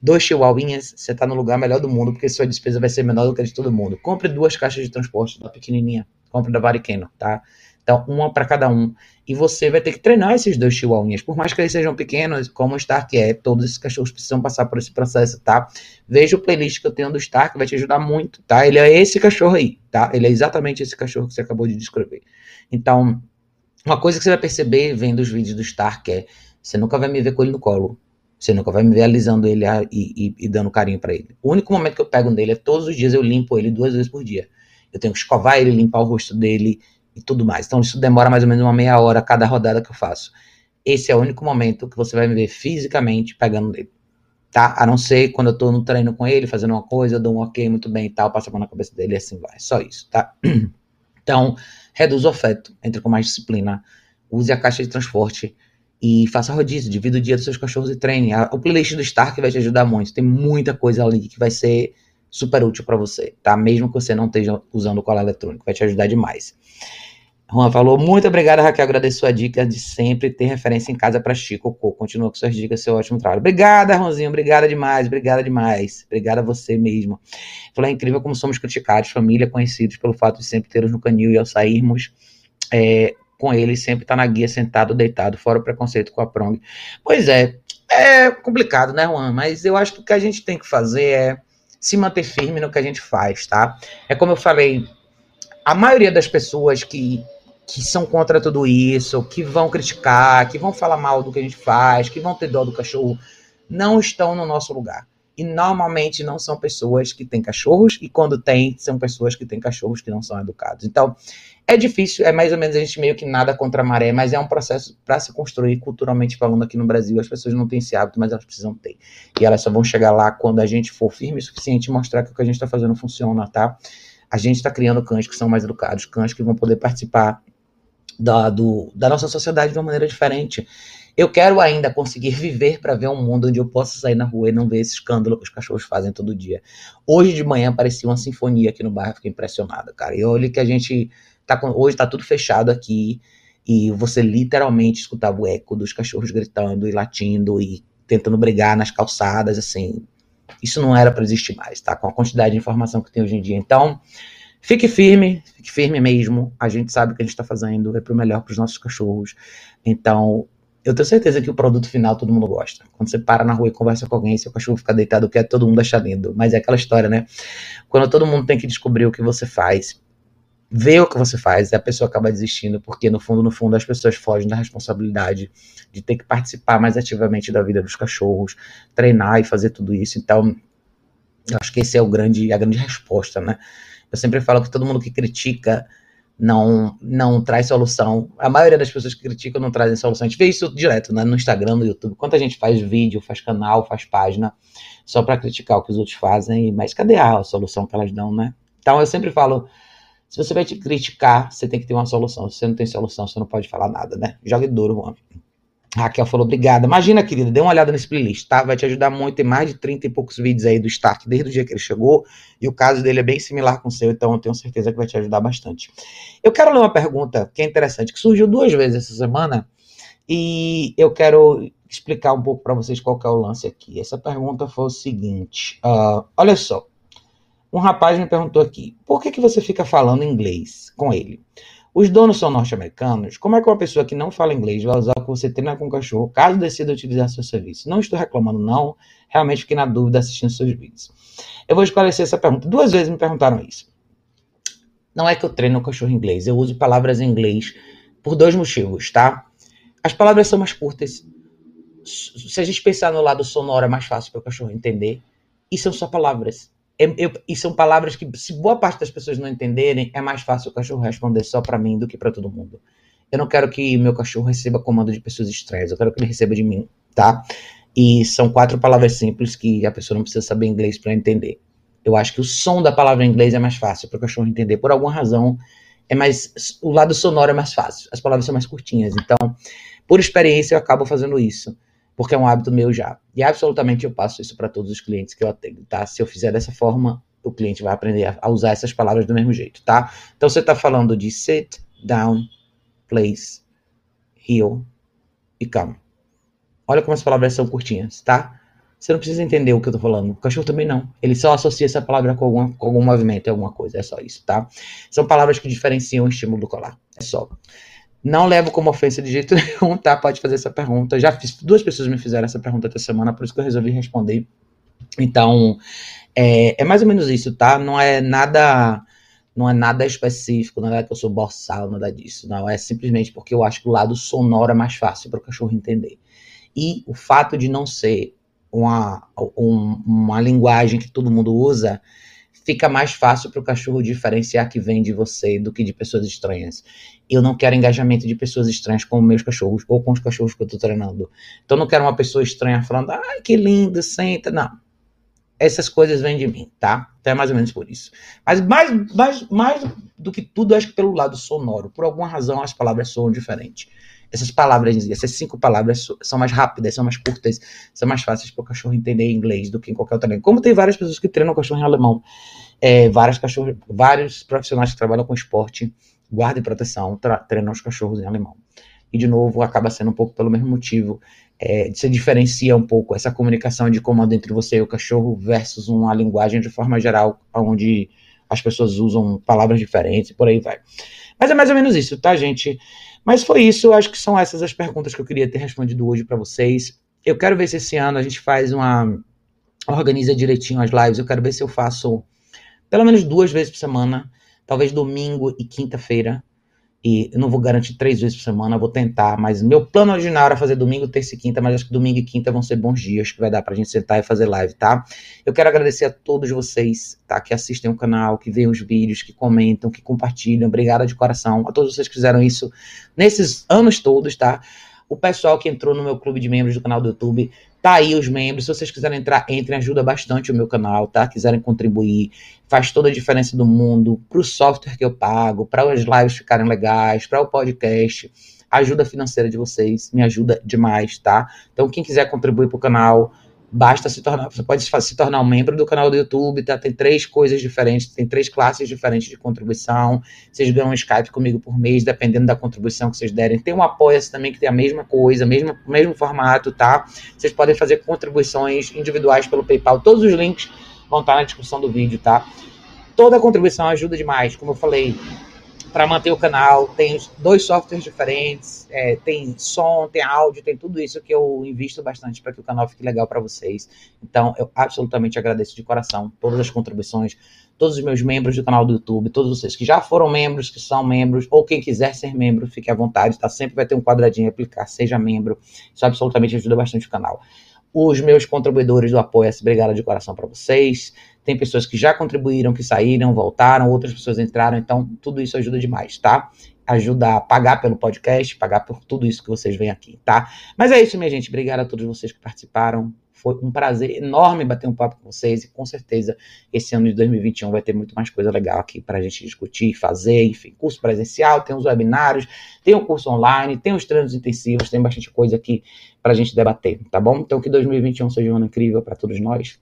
Dois chihuahuinhas, você tá no lugar melhor do mundo, porque sua despesa vai ser menor do que a de todo mundo. Compre duas caixas de transporte da pequenininha, compre da Variqueno, tá? Então, uma para cada um. E você vai ter que treinar esses dois chihuahuinhas. Por mais que eles sejam pequenos, como o Stark é, todos esses cachorros precisam passar por esse processo, tá? Veja o playlist que eu tenho do Stark, vai te ajudar muito, tá? Ele é esse cachorro aí, tá? Ele é exatamente esse cachorro que você acabou de descrever. Então, uma coisa que você vai perceber vendo os vídeos do Stark é: você nunca vai me ver com ele no colo. Você nunca vai me ver alisando ele e, e, e dando carinho para ele. O único momento que eu pego nele é todos os dias eu limpo ele duas vezes por dia. Eu tenho que escovar ele, limpar o rosto dele e tudo mais. Então isso demora mais ou menos uma meia hora cada rodada que eu faço. Esse é o único momento que você vai me ver fisicamente pegando nele. Tá? A não ser quando eu tô no treino com ele, fazendo uma coisa, eu dou um ok muito bem e tal, passo a mão na cabeça dele e assim vai. Só isso, tá? Então, Reduz o afeto, entre com mais disciplina, use a caixa de transporte e faça rodízio, divida o dia dos seus cachorros e treine. O playlist do Stark vai te ajudar muito, tem muita coisa ali que vai ser super útil para você, tá? Mesmo que você não esteja usando o colar eletrônico, vai te ajudar demais. Juan falou, muito obrigado, Raquel. Agradeço sua dica de sempre ter referência em casa para Chico. Continua com suas dicas, seu ótimo trabalho. Obrigada, Ronzinho. Obrigada demais, obrigada demais. Obrigada a você mesmo. Falou, é incrível como somos criticados, família, conhecidos, pelo fato de sempre termos no canil e ao sairmos é, com ele, sempre tá na guia, sentado, deitado, fora o preconceito com a prong. Pois é, é complicado, né, Juan? Mas eu acho que o que a gente tem que fazer é se manter firme no que a gente faz, tá? É como eu falei, a maioria das pessoas que que são contra tudo isso, que vão criticar, que vão falar mal do que a gente faz, que vão ter dó do cachorro, não estão no nosso lugar. E normalmente não são pessoas que têm cachorros, e quando tem, são pessoas que têm cachorros que não são educados. Então, é difícil, é mais ou menos a gente meio que nada contra a maré, mas é um processo para se construir culturalmente falando aqui no Brasil. As pessoas não têm esse hábito, mas elas precisam ter. E elas só vão chegar lá quando a gente for firme o suficiente e mostrar que o que a gente está fazendo funciona, tá? A gente está criando cães que são mais educados, cães que vão poder participar da, do, da nossa sociedade de uma maneira diferente. Eu quero ainda conseguir viver para ver um mundo onde eu possa sair na rua e não ver esse escândalo que os cachorros fazem todo dia. Hoje de manhã parecia uma sinfonia aqui no bairro, fiquei impressionado, cara. E olha que a gente tá com, hoje tá tudo fechado aqui e você literalmente escutava o eco dos cachorros gritando e latindo e tentando brigar nas calçadas, assim. Isso não era para existir mais, tá? Com a quantidade de informação que tem hoje em dia. Então, Fique firme, fique firme mesmo. A gente sabe o que a gente está fazendo, é para o melhor para os nossos cachorros. Então, eu tenho certeza que o produto final todo mundo gosta. Quando você para na rua e conversa com alguém, seu cachorro fica deitado, quer todo mundo achar lindo. Mas é aquela história, né? Quando todo mundo tem que descobrir o que você faz, ver o que você faz, a pessoa acaba desistindo, porque no fundo, no fundo, as pessoas fogem da responsabilidade de ter que participar mais ativamente da vida dos cachorros, treinar e fazer tudo isso. Então, eu acho que esse é o grande, a grande resposta, né? Eu sempre falo que todo mundo que critica não, não traz solução. A maioria das pessoas que criticam não trazem solução. A gente vê isso direto né, no Instagram, no YouTube. Quanta gente faz vídeo, faz canal, faz página só para criticar o que os outros fazem, mas cadê a solução que elas dão, né? Então eu sempre falo, se você vai te criticar, você tem que ter uma solução. Se você não tem solução, você não pode falar nada, né? Jogue duro, Raquel falou, obrigada. Imagina, querida, dê uma olhada nesse playlist, tá? Vai te ajudar muito. Tem mais de 30 e poucos vídeos aí do Stark desde o dia que ele chegou. E o caso dele é bem similar com o seu, então eu tenho certeza que vai te ajudar bastante. Eu quero ler uma pergunta que é interessante, que surgiu duas vezes essa semana. E eu quero explicar um pouco para vocês qual é o lance aqui. Essa pergunta foi o seguinte: uh, olha só. Um rapaz me perguntou aqui: por que, que você fica falando inglês com ele? Os donos são norte-americanos. Como é que uma pessoa que não fala inglês vai usar o que você treina com o cachorro caso decida utilizar seu serviço? Não estou reclamando, não. Realmente fiquei na dúvida assistindo seus vídeos. Eu vou esclarecer essa pergunta. Duas vezes me perguntaram isso. Não é que eu treino o cachorro em inglês. Eu uso palavras em inglês por dois motivos, tá? As palavras são mais curtas. Se a gente pensar no lado sonoro, é mais fácil para o cachorro entender. E são só palavras. Eu, eu, e são palavras que, se boa parte das pessoas não entenderem, é mais fácil o cachorro responder só para mim do que para todo mundo. Eu não quero que meu cachorro receba comando de pessoas estranhas, eu quero que ele receba de mim, tá? E são quatro palavras simples que a pessoa não precisa saber inglês para entender. Eu acho que o som da palavra em inglês é mais fácil para o cachorro entender. Por alguma razão, é mais o lado sonoro é mais fácil. As palavras são mais curtinhas. Então, por experiência, eu acabo fazendo isso porque é um hábito meu já. E absolutamente eu passo isso para todos os clientes que eu atendo, tá? Se eu fizer dessa forma, o cliente vai aprender a usar essas palavras do mesmo jeito, tá? Então você está falando de sit, down, place, heel e come. Olha como as palavras são curtinhas, tá? Você não precisa entender o que eu tô falando. O cachorro também não. Ele só associa essa palavra com, alguma, com algum movimento, alguma coisa. É só isso, tá? São palavras que diferenciam o estímulo do colar. É só. Não levo como ofensa de jeito nenhum, tá? Pode fazer essa pergunta. Já fiz, duas pessoas me fizeram essa pergunta essa semana, por isso que eu resolvi responder. Então, é, é mais ou menos isso, tá? Não é nada não é nada específico, não é que eu sou borsal, nada disso. Não, é simplesmente porque eu acho que o lado sonoro é mais fácil para o cachorro entender. E o fato de não ser uma, um, uma linguagem que todo mundo usa, fica mais fácil para o cachorro diferenciar que vem de você do que de pessoas estranhas. Eu não quero engajamento de pessoas estranhas com meus cachorros ou com os cachorros que eu estou treinando. Então não quero uma pessoa estranha falando, ai que lindo, senta. Não. Essas coisas vêm de mim, tá? Então é mais ou menos por isso. Mas mais, mais, mais do que tudo, acho que pelo lado sonoro. Por alguma razão as palavras soam diferentes essas palavras, essas cinco palavras são mais rápidas, são mais curtas, são mais fáceis para o cachorro entender inglês do que em qualquer outra língua. Como tem várias pessoas que treinam cachorro em alemão, é, vários, cachorros, vários profissionais que trabalham com esporte, guarda e proteção, treinam os cachorros em alemão. E, de novo, acaba sendo um pouco pelo mesmo motivo. É, se diferencia um pouco essa comunicação de comando entre você e o cachorro versus uma linguagem de forma geral, onde as pessoas usam palavras diferentes e por aí vai. Mas é mais ou menos isso, tá, gente? Mas foi isso, eu acho que são essas as perguntas que eu queria ter respondido hoje para vocês. Eu quero ver se esse ano a gente faz uma. organiza direitinho as lives. Eu quero ver se eu faço pelo menos duas vezes por semana, talvez domingo e quinta-feira. E não vou garantir três vezes por semana, vou tentar, mas meu plano original era fazer domingo, terça e quinta, mas acho que domingo e quinta vão ser bons dias que vai dar pra gente sentar e fazer live, tá? Eu quero agradecer a todos vocês, tá? Que assistem o canal, que veem os vídeos, que comentam, que compartilham. Obrigada de coração a todos vocês que fizeram isso nesses anos todos, tá? O pessoal que entrou no meu clube de membros do canal do YouTube, Tá aí os membros. Se vocês quiserem entrar, entrem, ajuda bastante o meu canal, tá? Quiserem contribuir, faz toda a diferença do mundo pro software que eu pago, para as lives ficarem legais, para o podcast. A ajuda financeira de vocês me ajuda demais, tá? Então, quem quiser contribuir pro canal, basta se tornar, você pode se tornar um membro do canal do YouTube, tá? Tem três coisas diferentes, tem três classes diferentes de contribuição. Vocês ganham um Skype comigo por mês, dependendo da contribuição que vocês derem. Tem um Apoia-se também que tem a mesma coisa, mesmo, mesmo formato, tá? Vocês podem fazer contribuições individuais pelo PayPal. Todos os links vão estar na descrição do vídeo, tá? Toda contribuição ajuda demais, como eu falei. Para manter o canal. Tem dois softwares diferentes, é, tem som, tem áudio, tem tudo isso que eu invisto bastante para que o canal fique legal para vocês. Então, eu absolutamente agradeço de coração todas as contribuições, todos os meus membros do canal do YouTube, todos vocês que já foram membros, que são membros, ou quem quiser ser membro, fique à vontade, tá? Sempre vai ter um quadradinho aplicar, seja membro. Isso absolutamente ajuda bastante o canal. Os meus contribuidores do Apoia-se, obrigado de coração para vocês. Tem pessoas que já contribuíram, que saíram, voltaram, outras pessoas entraram, então tudo isso ajuda demais, tá? Ajuda a pagar pelo podcast, pagar por tudo isso que vocês vêm aqui, tá? Mas é isso, minha gente. Obrigado a todos vocês que participaram. Foi um prazer enorme bater um papo com vocês e com certeza esse ano de 2021 vai ter muito mais coisa legal aqui para a gente discutir, fazer, enfim, curso presencial, tem os webinários, tem o curso online, tem os treinos intensivos, tem bastante coisa aqui para a gente debater, tá bom? Então que 2021 seja um ano incrível para todos nós.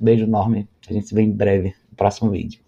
Beijo enorme. A gente se vê em breve no próximo vídeo.